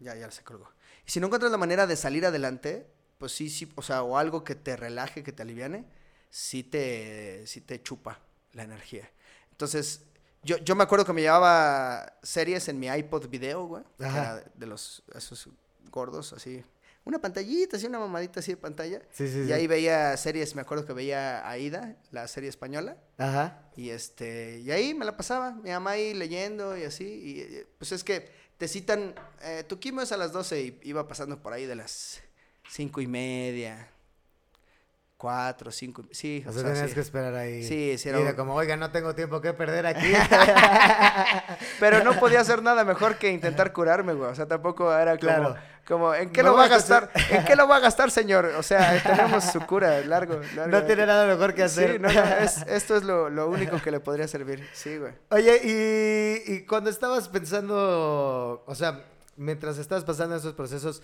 Ya, ya se colgó. Y si no encuentras la manera de salir adelante, pues sí, sí, o sea, o algo que te relaje, que te aliviane, sí te, sí te chupa la energía. Entonces, yo, yo me acuerdo que me llevaba series en mi iPod video, güey. que era de- de los, esos gordos, así. Una pantallita, así, una mamadita así de pantalla.
Sí, sí,
Y
sí.
ahí veía series, me acuerdo que veía Aida, la serie española.
Ajá.
Y este, y ahí me la pasaba, mi mamá ahí leyendo y así. Y eh, pues es que te citan, eh, tu quimio es a las 12 y iba pasando por ahí de las cinco y media, cuatro, cinco. Sí,
O
o
sea, tenías
sí.
que esperar ahí.
Sí, sí,
Y
era
era
un-
como, oiga, no tengo tiempo que perder aquí.
Pero no podía hacer nada mejor que intentar curarme, güey. O sea, tampoco era como,
Claro.
como ¿en qué lo va a gastar? ¿En qué lo va a gastar, señor? O sea, tenemos su cura, largo, largo.
no tiene nada mejor que hacer.
Sí, no, no, es- esto es lo, lo único que le podría servir. Sí, güey.
Oye, y, y cuando estabas pensando, o sea, mientras estabas pasando esos procesos,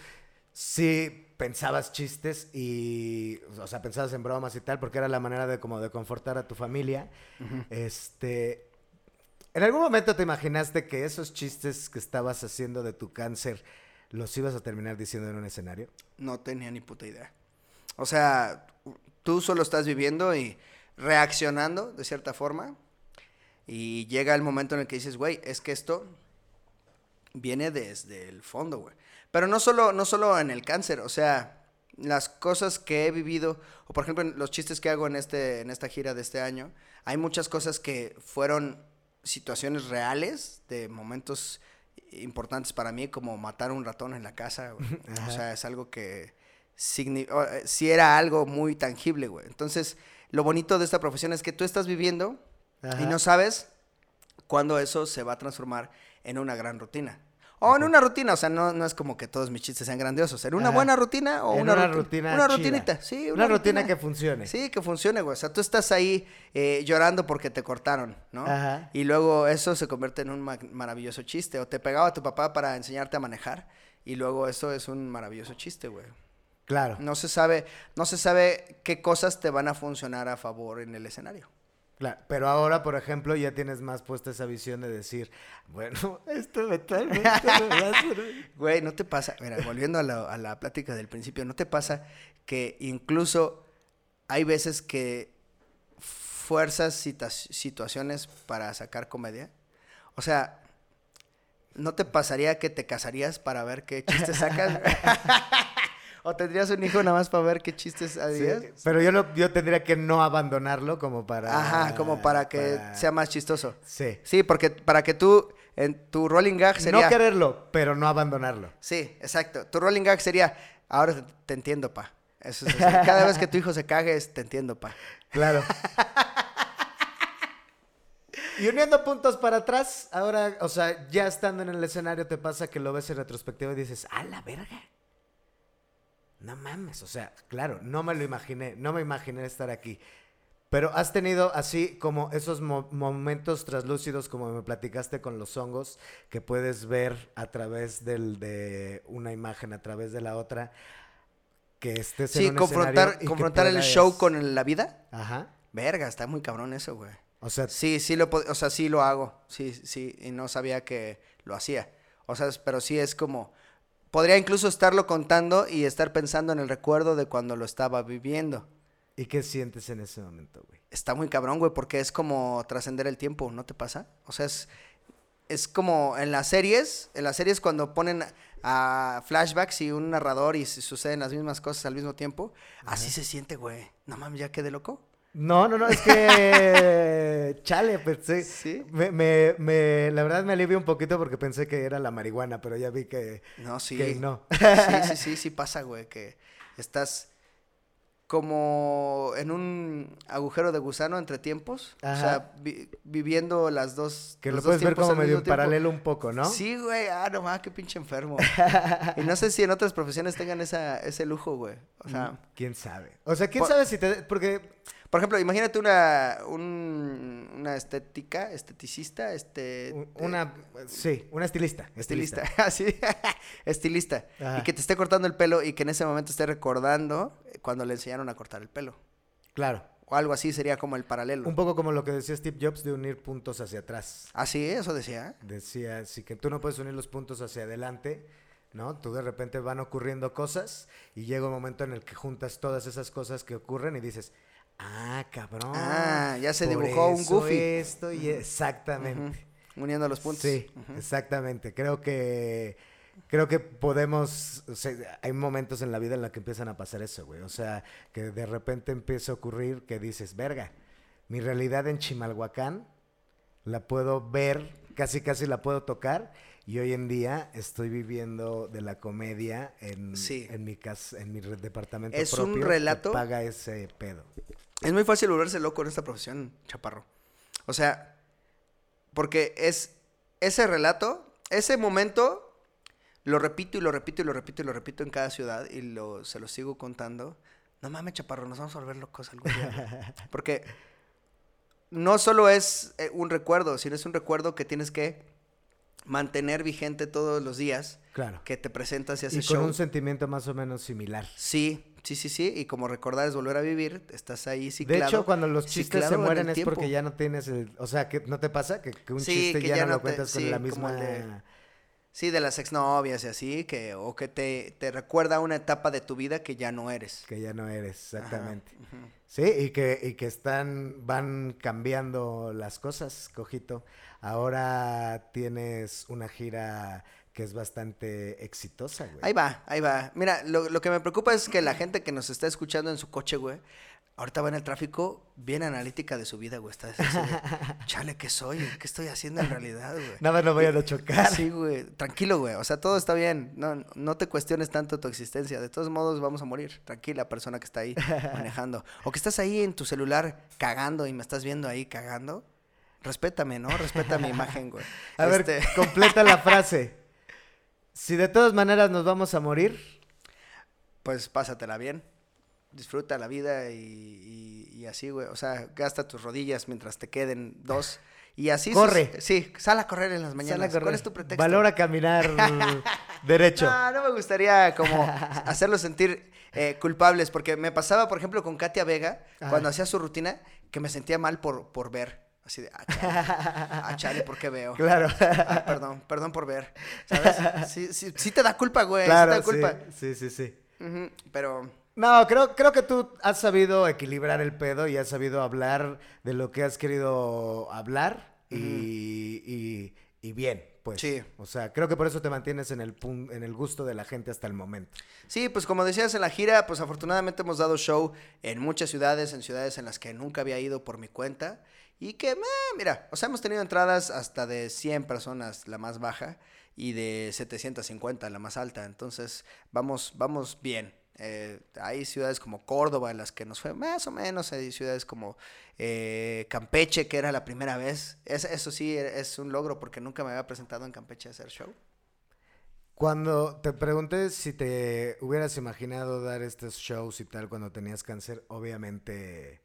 sí pensabas chistes y, o sea, pensabas en bromas y tal, porque era la manera de como de confortar a tu familia. Este, ¿en algún momento te imaginaste que esos chistes que estabas haciendo de tu cáncer los ibas a terminar diciendo en un escenario?
No tenía ni puta idea. O sea, tú solo estás viviendo y reaccionando de cierta forma. Y llega el momento en el que dices, güey, es que esto viene desde el fondo, güey. Pero no solo, no solo en el cáncer, o sea, las cosas que he vivido, o por ejemplo, en los chistes que hago en, este, en esta gira de este año, hay muchas cosas que fueron situaciones reales de momentos importantes para mí, como matar un ratón en la casa, güey. O sea, es algo que signi- o, eh, sí era algo muy tangible, güey. Entonces, lo bonito de esta profesión es que tú estás viviendo y no sabes cuándo eso se va a transformar en una gran rutina. O en una rutina, o sea, no, no es como que todos mis chistes sean grandiosos. ¿En una
Ajá.
buena rutina o
En
una,
una
ruti-
rutina
Una
chida.
rutinita, sí.
Una rutina que funcione.
Sí, que funcione, güey. O sea, tú estás ahí eh, llorando porque te cortaron, ¿no?
Ajá.
Y luego eso se convierte en un ma- maravilloso chiste. O te pegaba tu papá para enseñarte a manejar. Y luego eso es un maravilloso chiste, güey.
Claro.
No se sabe, no se sabe qué cosas te van a funcionar a favor en el escenario.
Claro, pero ahora, por ejemplo, ya tienes más puesta esa visión de decir, bueno, esto me servir.
Güey, ¿no te pasa? Mira, volviendo a la, a la plática del principio, ¿no te pasa que incluso hay veces que fuerzas situaciones para sacar comedia? O sea, ¿no te pasaría que te casarías para ver qué chistes sacas? ¿O tendrías un hijo nada más para ver qué chistes
Sí,
harías?
pero yo, no- yo tendría que no abandonarlo como para...
Ajá, como para que
para-
sea más chistoso.
Sí.
Sí, porque para que tú, en tu rolling gag sería...
No quererlo, pero no abandonarlo.
Sí, exacto. Tu rolling gag sería, ahora te, entiendo, pa. Eso es. Cada vez que tu hijo se cague, es, te entiendo, pa.
Claro. Y uniendo puntos para atrás, ahora, o sea, ya estando en el escenario, te pasa que lo ves en retrospectiva y dices, ¡ah, la verga! No mames, o sea, claro, no me lo imaginé, no me imaginé estar aquí. Pero has tenido así como esos mo- momentos traslúcidos, como me platicaste con los hongos, que puedes ver a través del, de una imagen, a través de la otra, que estés en
Sí,
un
confrontar,
y que
confrontar el show con el- la vida.
Ajá.
Verga, está muy cabrón eso, güey.
O sea,
Sí, sí lo, o sea, sí lo hago. Sí, sí, y no sabía que lo hacía. O sea, pero sí es como, podría incluso estarlo contando y estar pensando en el recuerdo de cuando lo estaba viviendo.
¿y qué sientes en ese momento, güey?
Está muy cabrón, güey, porque es como trascender el tiempo, ¿no te pasa? O sea, es, es como en las series, en las series cuando ponen a flashbacks y un narrador y suceden las mismas cosas al mismo tiempo, así se siente, güey. No mames, ya quedé loco.
No, no, no, es que. Chale, pensé.
¿Sí?
Me, me, me- la verdad me alivia un poquito porque pensé que era la marihuana, pero ya vi que.
No, sí.
Que no.
Sí, sí, sí, sí pasa, güey, que estás como en un agujero de gusano entre tiempos. O sea, vi- viviendo las dos.
Que lo puedes ver como medio en paralelo un poco, ¿no?
Sí, güey, ah, no mames, qué pinche enfermo. y no sé si en otras profesiones tengan esa, ese lujo, güey. O sea,
¿Quién sabe? O sea, ¿quién
Por-
sabe si te. Porque.
por ejemplo, imagínate una, un- una estética, esteticista, este...
Una. Sí, una estilista.
Estilista, así, estilista.
Ajá.
Y que te esté cortando el pelo y que en ese momento esté recordando cuando le enseñaron a cortar el pelo.
Claro.
O algo así sería como el paralelo.
Un poco como lo que decía Steve Jobs de unir puntos hacia atrás.
Así, eso decía.
Decía, sí, que tú no puedes unir los puntos hacia adelante, ¿no? Tú de repente van ocurriendo cosas y llega un momento en el que juntas todas esas cosas que ocurren y dices, ah, cabrón.
Ah, ya se
por
dibujó un Goofy".
Esto y exactamente.
Uniendo los puntos.
Sí, exactamente. Creo que creo que podemos, o sea, hay momentos en la vida en la que empiezan a pasar eso, güey. O sea, que de repente empieza a ocurrir que dices, verga, mi realidad en Chimalhuacán la puedo ver, casi casi la puedo tocar Y hoy en día estoy viviendo de la comedia en,
Sí.
en mi casa, en mi departamento
Es un
que
relato-
paga ese pedo.
Es muy fácil volverse loco en esta profesión, chaparro. O sea, porque es ese relato, ese momento, lo repito y lo repito y lo repito y lo repito en cada ciudad y lo, se lo sigo contando. No mames, chaparro, nos vamos a volver locos algún día. Porque no solo es eh, un recuerdo, sino es un recuerdo que tienes que mantener vigente todos los días
Claro.
que te presentas y
Y
haces
con
show.
un sentimiento más o menos similar.
Sí, sí, sí, sí. Y como recordar es volver a vivir, estás ahí
De
ciclado.
hecho, cuando los chistes se
en
mueren es porque ya no tienes el... O sea, que ¿no te pasa? Que, que un
Sí,
chiste
que
ya,
ya
no lo
te-
cuentas con la misma...
de- Sí, de las exnovias y así, que, o que te, te recuerda una etapa de tu vida que ya no eres.
Que ya no eres,
Ajá,
exactamente. Sí, y que, y que están, van cambiando las cosas, Cojito. Ahora tienes una gira que es bastante exitosa, güey.
Ahí va, ahí va. Mira, lo, lo que me preocupa es que la gente que nos está escuchando en su coche, güey, ahorita va en el tráfico bien analítica de su vida, güey. Está así de, chale, ¿qué soy? ¿Qué estoy haciendo en realidad, güey?
Nada más no vayan a chocar.
Sí, güey. Tranquilo, güey. O sea, todo está bien. No, no te cuestiones tanto tu existencia. De todos modos, vamos a morir. Tranquila, persona que está ahí manejando. O que estás ahí en tu celular cagando y me estás viendo ahí cagando. Respétame, ¿no? Respeta mi imagen, güey.
A ver,
Este,
completa la frase. Si de todas maneras nos vamos a morir,
pues pásatela bien. Disfruta la vida y, y- y así, güey. O sea, gasta tus rodillas mientras te queden dos. Y así.
Corre.
sus- sí, sal a correr en las mañanas. ¿Cuál es tu pretexto?
Valora caminar derecho.
No, no me gustaría como hacerlos sentir eh, culpables, porque me pasaba, por ejemplo, con Katia Vega,
Ajá.
cuando hacía su rutina, que me sentía mal por, por ver. Así de, ah, chale, ah, chale, ¿por qué veo?
Claro.
Ah, perdón, perdón por ver. ¿Sabes? Sí, sí, sí te da culpa, güey.
claro,
sí te da culpa.
sí, sí, sí,
pero,
No, creo, creo que tú has sabido equilibrar el pedo y has sabido hablar de lo que has querido hablar y, y- y bien, pues.
Sí.
O sea, creo que por eso te mantienes en el, pun- en el gusto de la gente hasta el momento.
sí, pues como decías en la gira, pues afortunadamente hemos dado show en muchas ciudades, en ciudades en las que nunca había ido por mi cuenta. Y que, eh, mira, o sea, hemos tenido entradas hasta de 100 personas, la más baja, y de 750, la más alta. Entonces, vamos, vamos bien. Eh, hay ciudades como Córdoba en las que nos fue más o menos. Hay ciudades como eh, Campeche, que era la primera vez. Es- eso sí, es un logro porque nunca me había presentado en Campeche a hacer show.
Cuando te pregunté si te hubieras imaginado dar estos shows y tal cuando tenías cáncer, obviamente,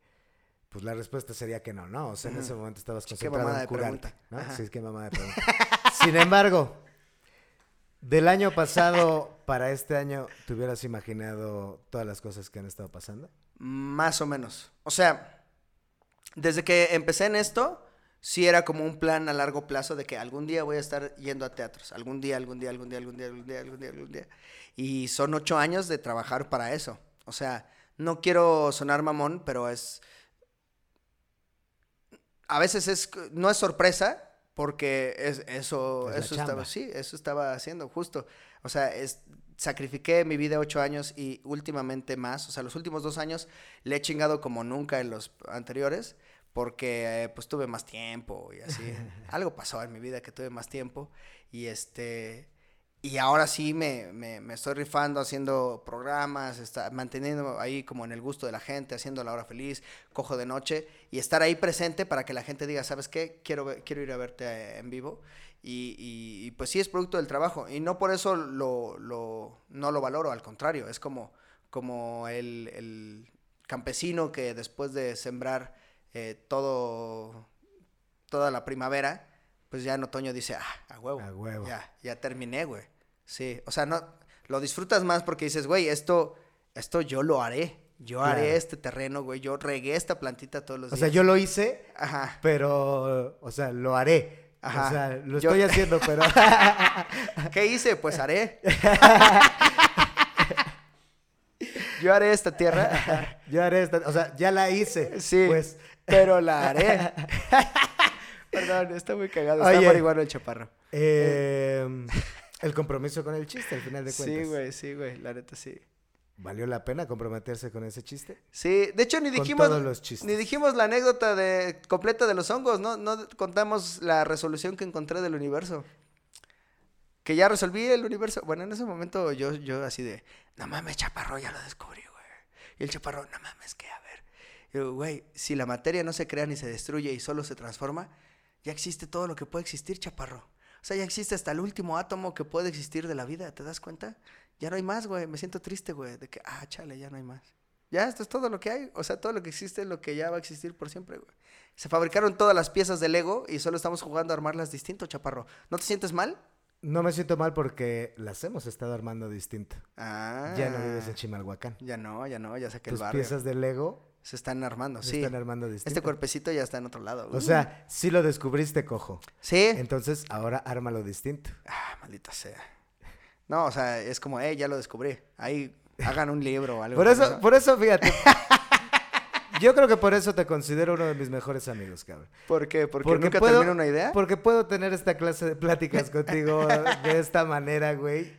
pues la respuesta sería que no, ¿no? O sea, en ese momento estabas concentrado en curarte. ¿no? Sí, es que mamada de pregunta. Sin embargo, del año pasado para este año, ¿te hubieras imaginado todas las cosas que han estado pasando?
Más o menos. O sea, desde que empecé en esto, sí era como un plan a largo plazo de que algún día voy a estar yendo a teatros. Algún día, algún día, algún día, algún día, algún día, algún día, algún día. Y son ocho años de trabajar para eso. O sea, no quiero sonar mamón, pero es... A veces es, no es sorpresa, porque es, eso,
Es
eso estaba, sí, eso estaba haciendo, justo. O sea, es, sacrifiqué mi vida ocho años y últimamente más. O sea, los últimos dos años le he chingado como nunca en los anteriores, porque eh, pues tuve más tiempo y así. Algo pasó en mi vida que tuve más tiempo. Y este. Y ahora sí me, me, me estoy rifando haciendo programas, está, manteniendo ahí como en el gusto de la gente, haciendo la hora feliz, cojo de noche y estar ahí presente para que la gente diga, ¿sabes qué? Quiero, quiero ir a verte en vivo. Y, y- y, pues sí es producto del trabajo. Y no por eso lo, lo- no lo valoro, al contrario, es como, como el, el campesino que después de sembrar eh, todo, toda la primavera, pues ya en otoño dice, ah, a huevo.
A huevo.
Ya, ya terminé, güey. Sí, o sea, no, lo disfrutas más porque dices, güey, esto, esto yo lo haré. Yo haré este terreno, güey. Yo regué esta plantita todos los
O
días.
sea, yo lo hice,
Ajá.
pero, o sea, lo haré.
Ajá.
O sea, lo
Yo-
estoy haciendo, pero...
¿Qué hice? Pues haré. yo haré esta tierra,
Yo haré esta, o sea, ya la hice.
Sí.
Pues,
pero la haré. Perdón, está muy cagado. Está
Oye.
marihuano el chaparro.
eh, el compromiso con el chiste, al final de cuentas.
Sí, güey, sí, güey. La neta, sí.
¿Valió la pena comprometerse con ese chiste?
Sí, de hecho ni dijimos
todos los chistes.
ni dijimos la anécdota de completa de los hongos, ¿no? No contamos la resolución que encontré del universo. que ya resolví el universo. Bueno, en ese momento yo, yo así de, no mames, chaparro, ya lo descubrí, güey. Y el chaparro, no mames, que a ver. Y yo, güey, si la materia no se crea ni se destruye y solo se transforma, ya existe todo lo que puede existir, chaparro. O sea, ya existe hasta el último átomo que puede existir de la vida, ¿te das cuenta? Ya no hay más, güey. Me siento triste, güey, de que, ah, chale, ya no hay más. Ya, esto es todo lo que hay. O sea, todo lo que existe es lo que ya va a existir por siempre, güey. Se fabricaron todas las piezas de Lego y solo estamos jugando a armarlas distinto, chaparro. ¿No te sientes mal?
No me siento mal porque las hemos estado armando distinto.
Ah.
Ya no vives en Chimalhuacán.
Ya no, ya no, ya saqué el
Tus
barrio.
piezas de Lego
Se están armando,
se
sí.
están armando distinto.
Este cuerpecito ya está en otro lado.
O
Uh.
sea, sí lo descubriste, cojo.
sí.
Entonces, ahora ármalo distinto.
Ah, maldita sea. No, o sea, es como, eh, ya lo descubrí. Ahí hagan un libro o algo.
Por eso, por eso, fíjate. Yo creo que por eso te considero uno de mis mejores amigos, cabrón.
¿Por qué? ¿Porque,
Porque
nunca
puedo-
termina una idea?
Porque puedo tener esta clase de pláticas contigo de esta manera, güey.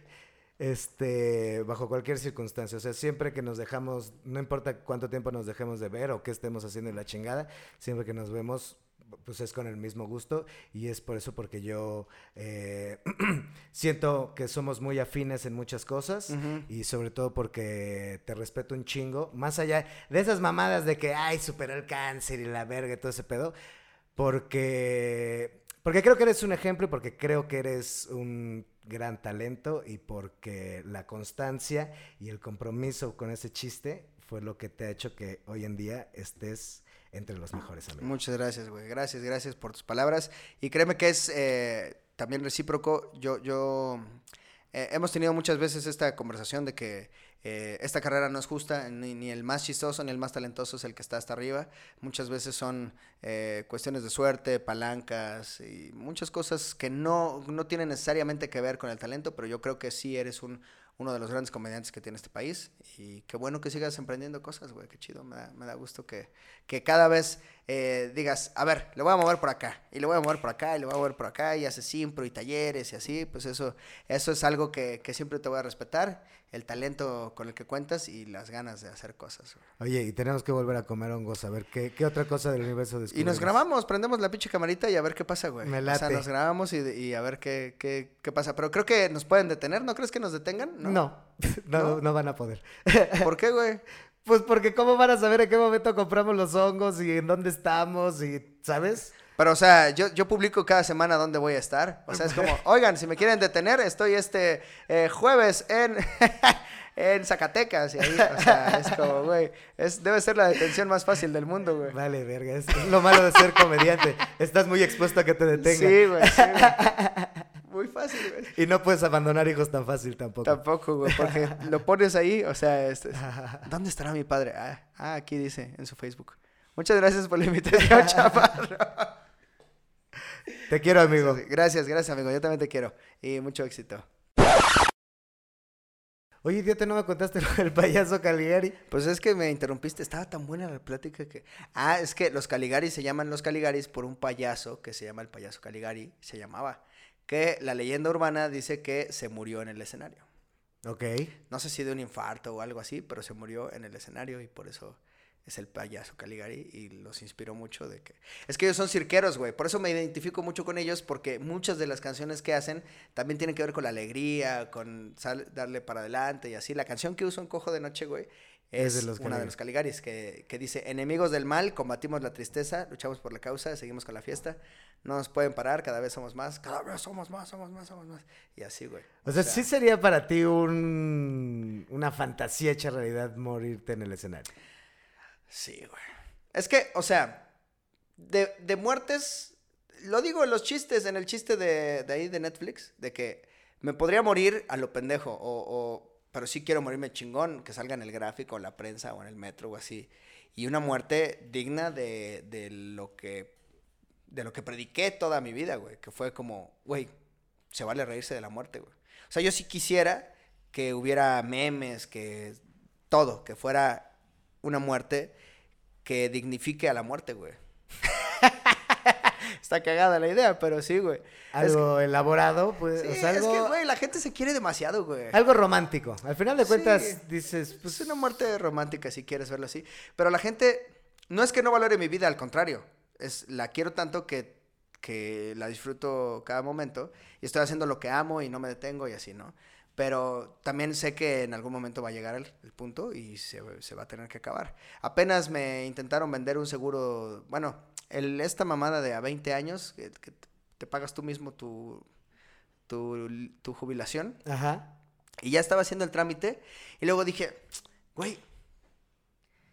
Este, bajo cualquier circunstancia. O sea, siempre que nos dejamos, no importa cuánto tiempo nos dejemos de ver o qué estemos haciendo en la chingada, siempre que nos vemos, pues es con el mismo gusto. Y es por eso porque yo eh, siento que somos muy afines en muchas cosas. Y sobre todo porque te respeto un chingo. Más allá de esas mamadas de que, ay, superó el cáncer y la verga y todo ese pedo. Porque, porque creo que eres un ejemplo y porque creo que eres un gran talento y porque la constancia y el compromiso con ese chiste fue lo que te ha hecho que hoy en día estés entre los mejores amigos.
Muchas gracias, güey. Gracias, gracias por tus palabras. Y créeme que es eh, también recíproco. Yo, yo eh, hemos tenido muchas veces esta conversación de que eh, esta carrera no es justa, ni, ni el más chistoso ni el más talentoso es el que está hasta arriba. Muchas veces son eh, cuestiones de suerte, palancas y muchas cosas que no, no tienen necesariamente que ver con el talento, pero yo creo que sí eres un, uno de los grandes comediantes que tiene este país. Y qué bueno que sigas emprendiendo cosas, güey. Qué chido. Me da, me da gusto que, que cada vez eh, digas, a ver, le voy a mover por acá, y le voy a mover por acá, y le voy a mover por acá, y haces impro y talleres y así. Pues eso, eso es algo que, que siempre te voy a respetar. El talento con el que cuentas y las ganas de hacer cosas.
Oye, y tenemos que volver a comer hongos, a ver qué, qué otra cosa del universo
Y
descubrimos.
nos grabamos, prendemos la pinche camarita y a ver qué pasa, güey.
Me
O sea,
late.
nos grabamos y, y a ver qué, qué, qué pasa. Pero creo que nos pueden detener, ¿no crees que nos detengan?
No, no,
¿No?
no van a poder.
¿Por qué, güey?
Pues porque cómo van a saber en qué momento compramos los hongos y en dónde estamos y, ¿sabes?
Pero, o sea, yo, yo publico cada semana dónde voy a estar. O sea, es como, oigan, si me quieren detener, estoy este eh, jueves en, en Zacatecas. Y ahí, o sea, es como, güey, es, debe ser la detención más fácil del mundo, güey.
Vale, verga, es, es lo malo de ser comediante. Estás muy expuesto a que te detengan.
Sí, güey, sí, güey. Muy fácil, güey.
Y no puedes abandonar hijos tan fácil tampoco.
Tampoco, güey, porque lo pones ahí, o sea, ¿dónde estará mi padre? Ah, ah, aquí dice, en su Facebook. Muchas gracias por la invitación, chaparro.
Te quiero, amigo.
Gracias, gracias, amigo. Yo también te quiero. Y mucho éxito.
Oye, idiota, ¿no me contaste lo del payaso Caligari?
Pues es que me interrumpiste, estaba tan buena la plática que... Ah, es que los Caligaris se llaman los Caligaris por un payaso que se llama el payaso Caligari, se llamaba, que la leyenda urbana dice que se murió en el escenario.
Ok.
No sé si de un infarto o algo así, pero se murió en el escenario y por eso es el payaso Caligari y los inspiró mucho de que... Es que ellos son cirqueros, güey, por eso me identifico mucho con ellos porque muchas de las canciones que hacen también tienen que ver con la alegría, con sal- darle para adelante y así. La canción que uso en Cojo de Noche, güey,
Es
es,
de los
una de los Caligaris que, que dice, enemigos del mal, combatimos la tristeza, luchamos por la causa, seguimos con la fiesta, no nos pueden parar, cada vez somos más, cada vez somos más, somos más, somos más. Y así, güey.
O sea, sí sería para ti un, una fantasía hecha realidad morirte en el escenario.
Sí, güey. Es que, o sea, de, de muertes, lo digo en los chistes, en el chiste de, de ahí de Netflix, de que me podría morir a lo pendejo, o, o- pero sí quiero morirme chingón, que salga en el gráfico, en la prensa o en el metro o así. Y una muerte digna de, de lo que de lo que prediqué toda mi vida, güey, que fue como, güey, se vale reírse de la muerte, güey. O sea, yo sí quisiera que hubiera memes, que todo, que fuera una muerte que dignifique a la muerte, güey. Está cagada la idea, pero sí, güey. Es
Algo elaborado, pues,
que-
o
sí,
sea,
es
algo,
que, güey, la gente se quiere demasiado, güey.
algo romántico. Al final de
Sí.
cuentas, dices,
Pues
pues,
es una muerte romántica, si quieres verlo así. Pero la gente, no es que no valore mi vida, al contrario. Es, la quiero tanto que que la disfruto cada momento y estoy haciendo lo que amo y no me detengo y así, ¿no? Pero también sé que en algún momento va a llegar el, el punto y se, se va a tener que acabar. Apenas me intentaron vender un seguro, bueno, el, esta mamada de a 20 años, que, que te pagas tú mismo tu, tu, tu jubilación.
Ajá.
Y ya estaba haciendo el trámite. Y luego dije, güey,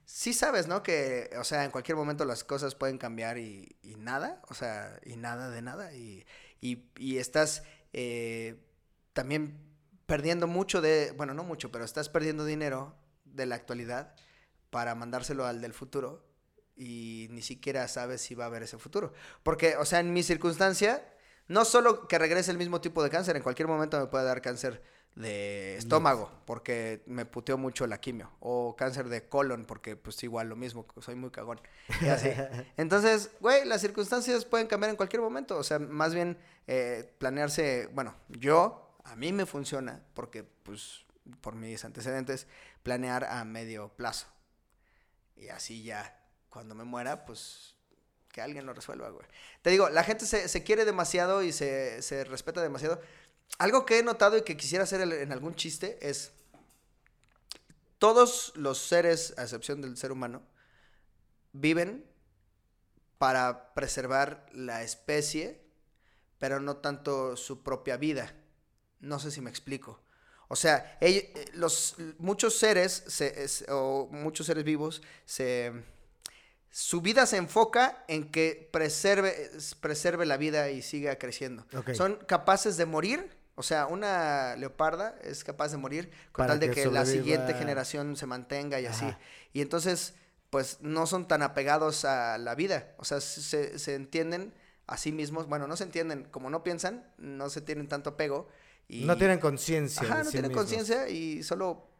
sí sabes, ¿no? Que, o sea, en cualquier momento las cosas pueden cambiar y, y nada. O sea, y nada de nada. Y, y, y estás eh, también perdiendo mucho de, bueno, no mucho, pero estás perdiendo dinero de la actualidad para mandárselo al del futuro. Y ni siquiera sabes si va a haber ese futuro. Porque, o sea, en mi circunstancia, no solo que regrese el mismo tipo de cáncer, en cualquier momento me puede dar cáncer de estómago, porque me puteó mucho la quimio, o cáncer de colon, porque pues igual lo mismo, soy muy cagón. Y así. Entonces, güey, las circunstancias pueden cambiar en cualquier momento, o sea, más bien eh, planearse, bueno, yo, a mí me funciona, porque pues por mis antecedentes, planear a medio plazo. Y así ya, cuando me muera, pues que alguien lo resuelva, güey. Te digo, la gente se, se quiere demasiado y se, se respeta demasiado. Algo que he notado y que quisiera hacer en algún chiste es, todos los seres, a excepción del ser humano, viven para preservar la especie, pero no tanto su propia vida. No sé si me explico. O sea, ellos, los, muchos seres, se, o muchos seres vivos, se, su vida se enfoca en que preserve, preserve la vida y siga creciendo. Son capaces de morir. O sea, una leoparda es capaz de morir con
Para
tal de
que
que, la siguiente generación se mantenga y así. Y entonces, pues no son tan apegados a la vida. O sea, se, se entienden a sí mismos. Bueno, no se entienden, como no piensan, no se tienen tanto apego. Y...
No tienen conciencia.
Ajá, no
sí
tienen conciencia y solo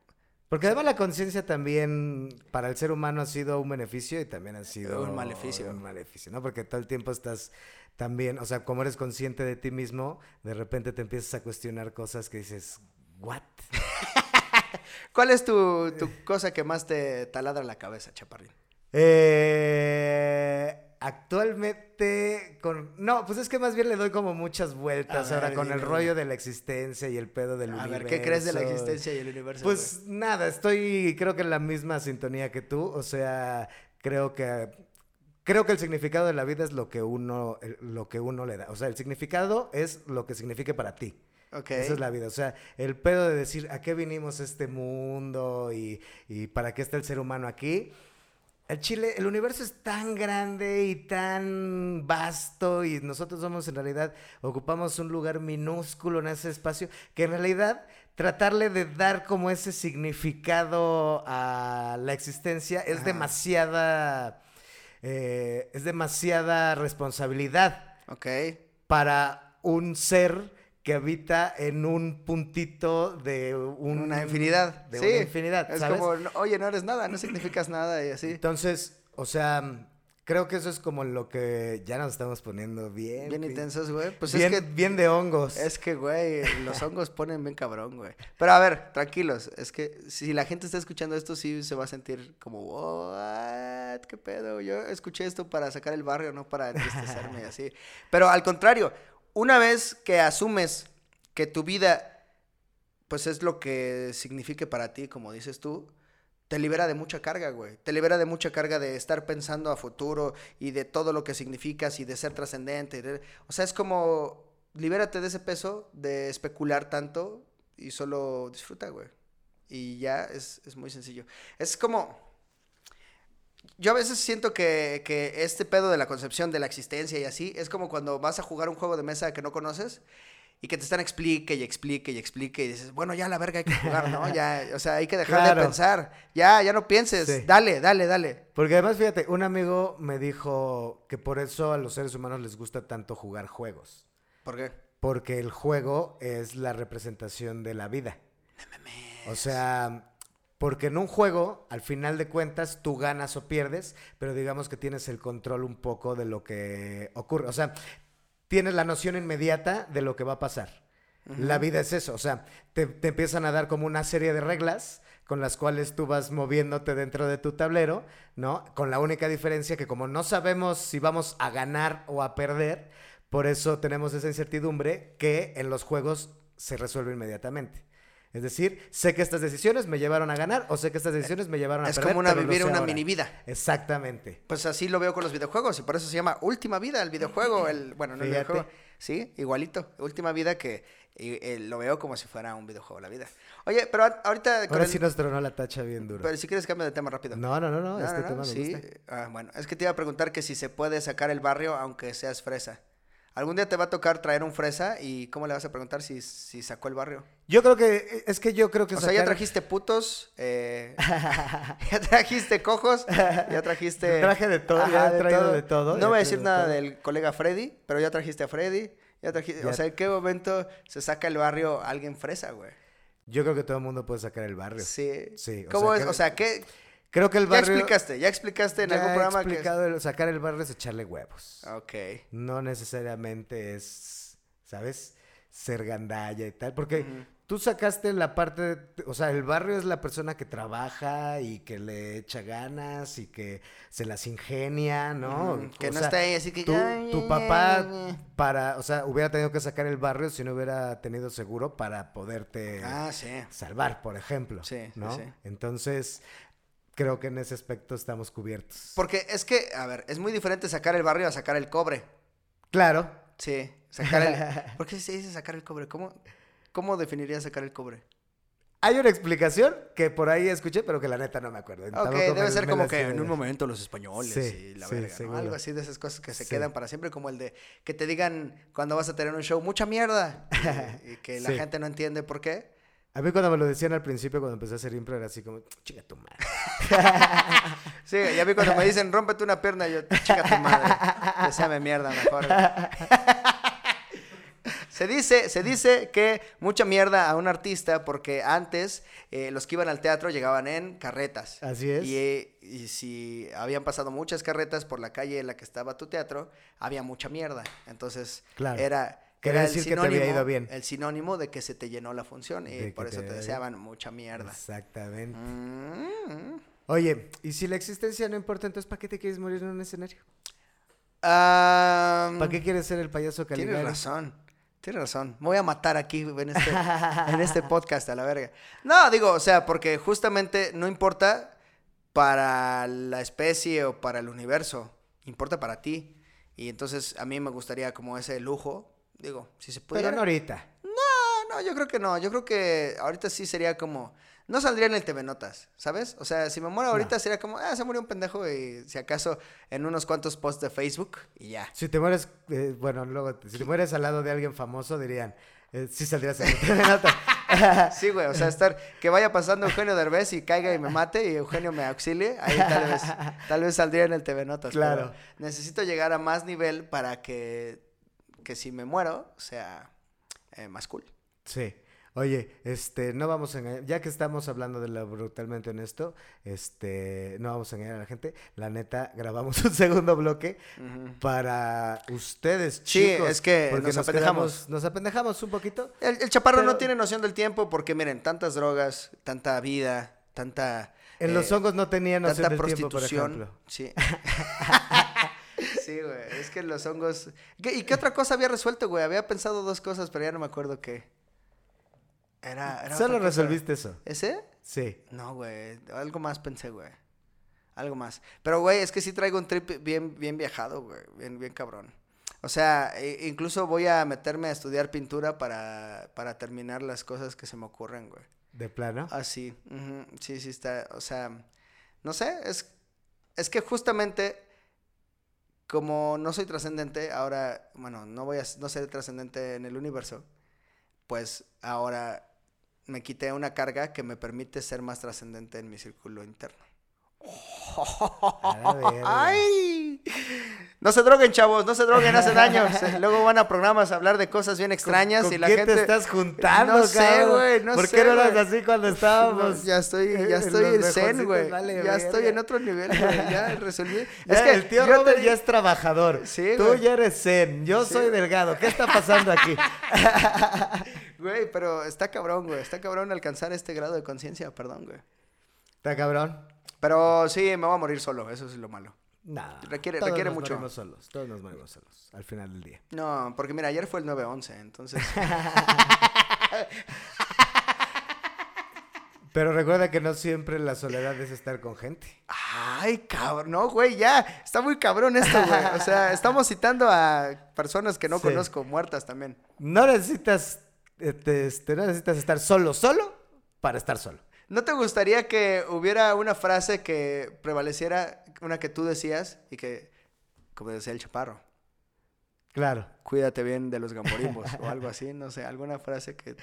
Porque además la conciencia también para el ser humano ha sido un beneficio y también ha sido
Un maleficio.
Un maleficio, ¿no? Porque todo el tiempo estás también, o sea, como eres consciente de ti mismo, de repente te empiezas a cuestionar cosas que dices, ¿what?
¿Cuál es tu, tu cosa que más te taladra la cabeza, Chaparrín?
Eh, actualmente con no, pues es que más bien le doy como muchas vueltas
A
ahora con el rollo de la existencia y el pedo del
A
universo.
ver, ¿qué crees de la existencia y el universo?
Pues nada, estoy creo que en la misma sintonía que tú, o sea, creo que creo que el significado de la vida es lo que uno lo que uno le da, o sea, el significado es lo que signifique para ti.
güey? Ok.
Esa es la vida, o sea, el pedo de decir a qué vinimos a este mundo y, y para qué está el ser humano aquí. El Chile, el universo es tan grande y tan vasto y nosotros somos en realidad, ocupamos un lugar minúsculo en ese espacio, que en realidad tratarle de dar como ese significado a la existencia es
Ajá.
demasiada, eh, es demasiada responsabilidad
Ok.
para un ser que habita en un puntito de un-
Una infinidad.
De
sí.
una infinidad,
Es
¿sabes?
como, oye, no eres nada, no significas nada y así.
Entonces, o sea, creo que eso es como lo que ya nos estamos poniendo bien.
Bien intensos, güey. Pues
bien,
es que,
bien de hongos.
es que, güey, los hongos ponen bien cabrón, güey. Pero a ver, tranquilos. Es que si la gente está escuchando esto, sí se va a sentir como, what, qué pedo. Yo escuché esto para sacar el barrio, no para entristecerme y así. Pero al contrario, una vez que asumes que tu vida, pues es lo que signifique para ti, como dices tú, te libera de mucha carga, güey. Te libera de mucha carga de estar pensando a futuro y de todo lo que significas y de ser trascendente. de- O sea, es como, libérate de ese peso de especular tanto y solo disfruta, güey. Y ya es, es muy sencillo. Es como... Yo a veces siento que, que este pedo de la concepción de la existencia y así es como cuando vas a jugar un juego de mesa que no conoces y que te están explique y explique y explique y dices, bueno, ya la verga hay que jugar, ¿no? Ya, o sea, hay que dejar
Claro.
de pensar. Ya, ya no pienses.
Sí.
Dale, dale, dale.
Porque además, fíjate, un amigo me dijo que por eso a los seres humanos les gusta tanto jugar juegos.
¿Por qué?
Porque el juego es la representación de la vida. O sea, porque en un juego, al final de cuentas, tú ganas o pierdes, pero digamos que tienes el control un poco de lo que ocurre. O sea, tienes la noción inmediata de lo que va a pasar. La vida es eso, o sea, te, te empiezan a dar como una serie de reglas con las cuales tú vas moviéndote dentro de tu tablero, ¿no? Con la única diferencia que como no sabemos si vamos a ganar o a perder, por eso tenemos esa incertidumbre que en los juegos se resuelve inmediatamente. Es decir, sé que estas decisiones me llevaron a ganar o sé que estas decisiones me llevaron a
Es
perder.
como una vivir una
ahora.
mini vida.
Exactamente.
Pues así lo veo con los videojuegos y por eso se llama Última Vida el videojuego. El, bueno, no el videojuego. Sí, igualito. Última Vida que y, eh, lo veo como si fuera un videojuego la vida. Oye, pero ahorita...
Ahora
el-
sí nos tronó la tacha bien duro.
Pero si quieres cambio de tema rápido.
No, no, no, no,
No,
este
no,
tema me
sí.
gusta.
Ah, bueno, es que te iba a preguntar que si se puede sacar el barrio aunque seas fresa. Algún día te va a tocar traer un fresa y ¿cómo le vas a preguntar si, si sacó el barrio?
Yo creo que, es que yo creo que
O sea, ya trajiste putos, eh, ya trajiste cojos, ya trajiste...
Traje de todo, ya he traído de todo,
No voy a decir
de
nada
todo.
del colega Freddy, pero ya trajiste a Freddy, ya trajiste... O sea, ¿en qué momento se saca el barrio alguien fresa, güey?
Yo creo que todo el mundo puede sacar el barrio.
Sí.
Sí, o
¿Cómo
sea,
es?
que-
O sea, ¿qué?
Creo que el
Ya
barrio...
explicaste, ya explicaste en
ya
algún programa que... es-
sacar el barrio es echarle huevos.
Ok.
No necesariamente es, ¿sabes? Ser gandalla y tal. Porque tú sacaste la parte, de- o sea, el barrio es la persona que trabaja y que le echa ganas y que se las ingenia, ¿no?
Que
O
no
sea,
está ahí así que... "Ay,
tu papá
ay".
para, o sea, hubiera tenido que sacar el barrio si no hubiera tenido seguro para poderte
Ah, sí.
salvar, por ejemplo.
Sí, sí,
¿no?
sí.
Entonces, creo que en ese aspecto estamos cubiertos.
Porque es que, a ver, es muy diferente sacar el barrio a sacar el cobre.
Claro.
Sí, sacar el... ¿Por qué se dice sacar el cobre? ¿Cómo, cómo definirías sacar el cobre?
Hay una explicación que por ahí escuché, pero que la neta no me acuerdo.
Ok,
Tampoco
debe ser como que en un momento los españoles
Sí,
y la
sí,
verga, ¿no? Algo así de esas cosas que se
Sí.
quedan para siempre, como el de que te digan cuando vas a tener un show, mucha mierda, y, y que la gente no entiende por qué.
A mí cuando me lo decían al principio, cuando empecé a hacer impro, era así como, chica tu madre.
Sí, y a mí cuando me dicen, rómpete una pierna, yo, chica tu madre, deseame mierda mejor. Se dice, se dice que mucha mierda a un artista porque antes eh, los que iban al teatro llegaban en carretas.
Así es.
Y, eh, y si habían pasado muchas carretas por la calle en la que estaba tu teatro, había mucha mierda. Entonces,
Claro.
era,
Quería decir que te había ido bien.
el sinónimo de que se te llenó la función y
De
por eso
te
deseaban mucha mierda.
Exactamente.
Mm.
Oye, ¿y si la existencia no importa, entonces para qué te quieres morir en un escenario? ¿Para qué quieres ser el payaso
Tienes
Caligari?
razón. Tienes razón. Me voy a matar aquí en este, en este podcast a la verga. No, digo, o sea, porque justamente no importa para la especie o para el universo. Importa para ti. Y entonces a mí me gustaría como ese lujo. Digo, si se pudiera.
Pero no ahorita.
No, no, yo creo que no. Yo creo que ahorita sí sería como. No saldría en el TV Notas, ¿sabes? O sea, si me muero ahorita sería como, ah, se murió un pendejo y si acaso en unos cuantos posts de Facebook y ya.
Si te mueres, eh, bueno, luego, si te mueres al lado de alguien famoso, dirían, eh, sí saldrías en el TV Nota.
Sí, güey, o sea, estar, que vaya pasando Eugenio Derbez y caiga y me mate y Eugenio me auxilie, ahí tal vez, tal vez saldría en el TV Notas. pero
Claro.
necesito llegar a más nivel para que, que si me muero sea eh, más cool.
Sí. Oye, este, no vamos a engañar, ya que estamos hablando de lo brutalmente honesto, este, no vamos a engañar a la gente. La neta, grabamos un segundo bloque para ustedes,
Sí,
chicos.
es que
porque
nos
nos
apendejamos.
quedamos- nos apendejamos un poquito.
El, el chaparro no tiene noción del tiempo porque, miren, tantas drogas, tanta vida, tanta...
En
eh,
los hongos no tenía noción
tanta
del tiempo, por ejemplo.
Sí. sí, güey. Es que los hongos. ¿Qué- ¿Y qué otra cosa había resuelto, güey? Había pensado dos cosas, pero ya no me acuerdo qué. Era. era
Solo resolviste eso.
¿Ese?
Sí.
No, güey. Algo más pensé, güey. Algo más. Pero, güey, es que sí traigo un trip bien, bien viajado, güey. Bien, bien cabrón. O sea, e- incluso voy a meterme a estudiar pintura para, para terminar las cosas que se me ocurren, güey.
De plano.
Ah, sí, sí, sí está, o sea, no sé, es, es que justamente como no soy trascendente, ahora, bueno, no voy a, no ser trascendente en el universo, pues ahora me quité una carga que me permite ser más trascendente en mi círculo interno. ¡Ay! No se droguen, chavos, no se droguen, hace daño. Se- Luego van a programas a hablar de cosas bien extrañas
¿Con
y la
quién
gente...
te estás juntando,
No sé, güey, no
¿Por
sé,
qué no eras así cuando estábamos?
Ya estoy,
eh,
ya estoy en zen, güey.
vale,
ya estoy en otro nivel, güey. Ya resolví.
Ya,
es que
el tío Robert
te
ya es trabajador.
Sí,
Tú ya eres zen. Yo
Sí.
soy delgado. ¿Qué está pasando aquí?
Güey, pero está cabrón, güey. Está cabrón alcanzar este grado de conciencia, perdón, güey.
Está cabrón.
Pero sí, me voy a morir solo, eso es lo malo.
No,
Requiere-
todos
requiere
nos
mucho.
morimos solos, todos nos morimos solos al final del día.
No, porque mira, ayer fue el 9-11, entonces...
Pero recuerda que no siempre la soledad es estar con gente.
Ay, cabrón, no, güey, ya. Está muy cabrón esto, güey. O sea, estamos citando a personas que no
Sí.
conozco, muertas también.
No necesitas, este, este, no necesitas estar solo, solo para estar solo.
¿No te gustaría que hubiera una frase que prevaleciera, una que tú decías y que, como decía el chaparro,
Claro.
cuídate bien de los gamborimbos o algo así, no sé, alguna frase que...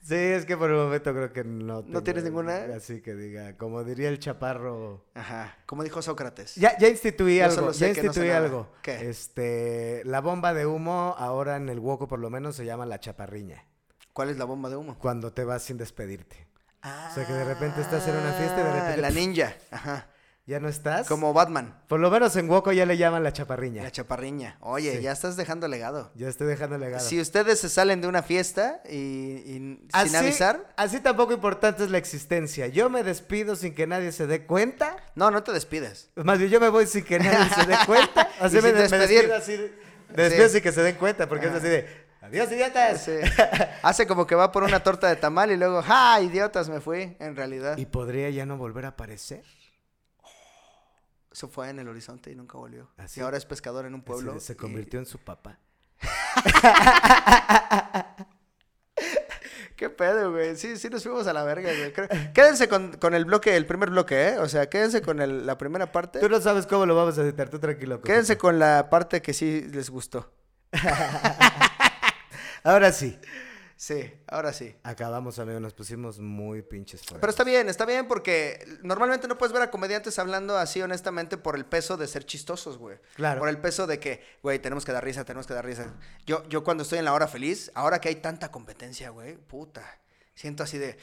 Sí, es que por el momento creo que no.
¿No tienes ninguna?
Así que diga, como diría el chaparro.
Ajá, como dijo Sócrates.
Ya, ya instituí
Yo
algo, ya
no
instituí algo.
¿Qué?
Este, la bomba de humo ahora en el hueco por lo menos se llama la chaparriña.
¿Cuál es la bomba de humo?
Cuando te vas sin despedirte.
Ah,
O sea, que de repente estás en una fiesta y de repente-
La ninja, ajá.
¿Ya no estás?
Como Batman,
Por lo menos en hueco ya le llaman la chaparriña.
la chaparriña. Oye,
Sí.
ya estás dejando legado.
Ya estoy dejando legado.
Si ustedes se salen de una fiesta y, y
Así-
sin avisar,
Así tampoco importante es la existencia. Yo me despido sin que nadie se dé cuenta.
no, no te despides.
Más bien, yo me voy sin que nadie se dé cuenta. Así me, me despido así. Me despido
Sí.
sin que se den cuenta, porque es así de, adiós, idiotas.
Sí. Hace como que va por una torta de tamal y luego, ¡ja! Idiotas, me fui, en realidad.
Y podría ya no volver a aparecer.
Se fue en el horizonte y nunca volvió.
Así.
Y ahora es pescador en un pueblo.
Así se
y-
convirtió en su papá.
¿Qué pedo, güey? Sí, sí nos fuimos a la verga, güey. Creo- Quédense con, con el bloque, el primer bloque, ¿eh? O sea, quédense con el- la primera parte.
Tú no sabes cómo lo vamos a editar, tú tranquilo.
Quédense con la parte que sí les gustó.
Ahora sí.
Sí, ahora sí.
Acabamos, amigos, nos pusimos muy pinches fuera.
Pero está bien, está bien porque normalmente no puedes ver a comediantes hablando así honestamente por el peso de ser chistosos, güey.
Claro.
Por el peso de que, güey, tenemos que dar risa, tenemos que dar risa. Yo, yo cuando estoy en la hora feliz, ahora que hay tanta competencia, güey, puta. Siento así de,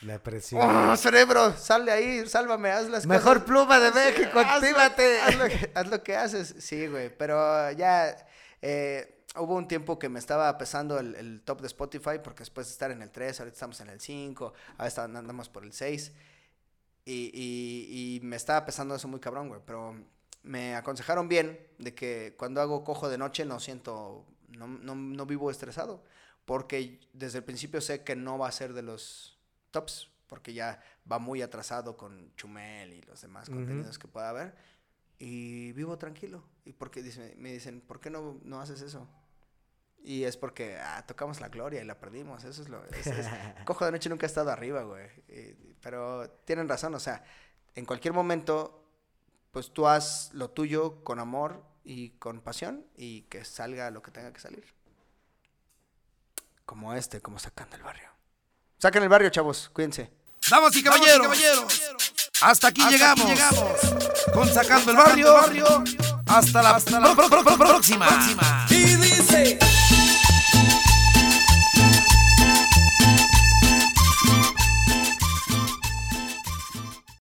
La presión.
¡oh, cerebro! Sal de ahí, sálvame, haz las
Mejor
cosas.
pluma de México,
Haz lo-. Haz lo, que, haz lo que haces. Sí, güey, pero ya eh, hubo un tiempo que me estaba pesando el, el top de Spotify porque después de estar en el 3, ahorita estamos en el 5, ahora andamos por el 6. Y, y- y me estaba pesando eso muy cabrón, güey. Pero me aconsejaron bien de que cuando hago cojo de noche no siento, no, no, no vivo estresado. Porque desde el principio sé que no va a ser de los tops. Porque ya va muy atrasado con Chumel y los demás
Ujú.
contenidos que pueda haber. Y vivo tranquilo. Y porque dice- me dicen, ¿por qué no, no haces eso? Y es porque ah, tocamos la gloria y la perdimos. Eso es lo. es- es- Cojo de noche nunca ha estado arriba, güey. Y- pero tienen razón, o sea, en cualquier momento, pues tú haz lo tuyo con amor y con pasión y que salga lo que tenga que salir. Como este, como sacando el barrio. Saquen el barrio, chavos, cuídense.
Damas y caballeros, hasta aquí llegamos, con Sacando el Barrio. Hasta la, próxima.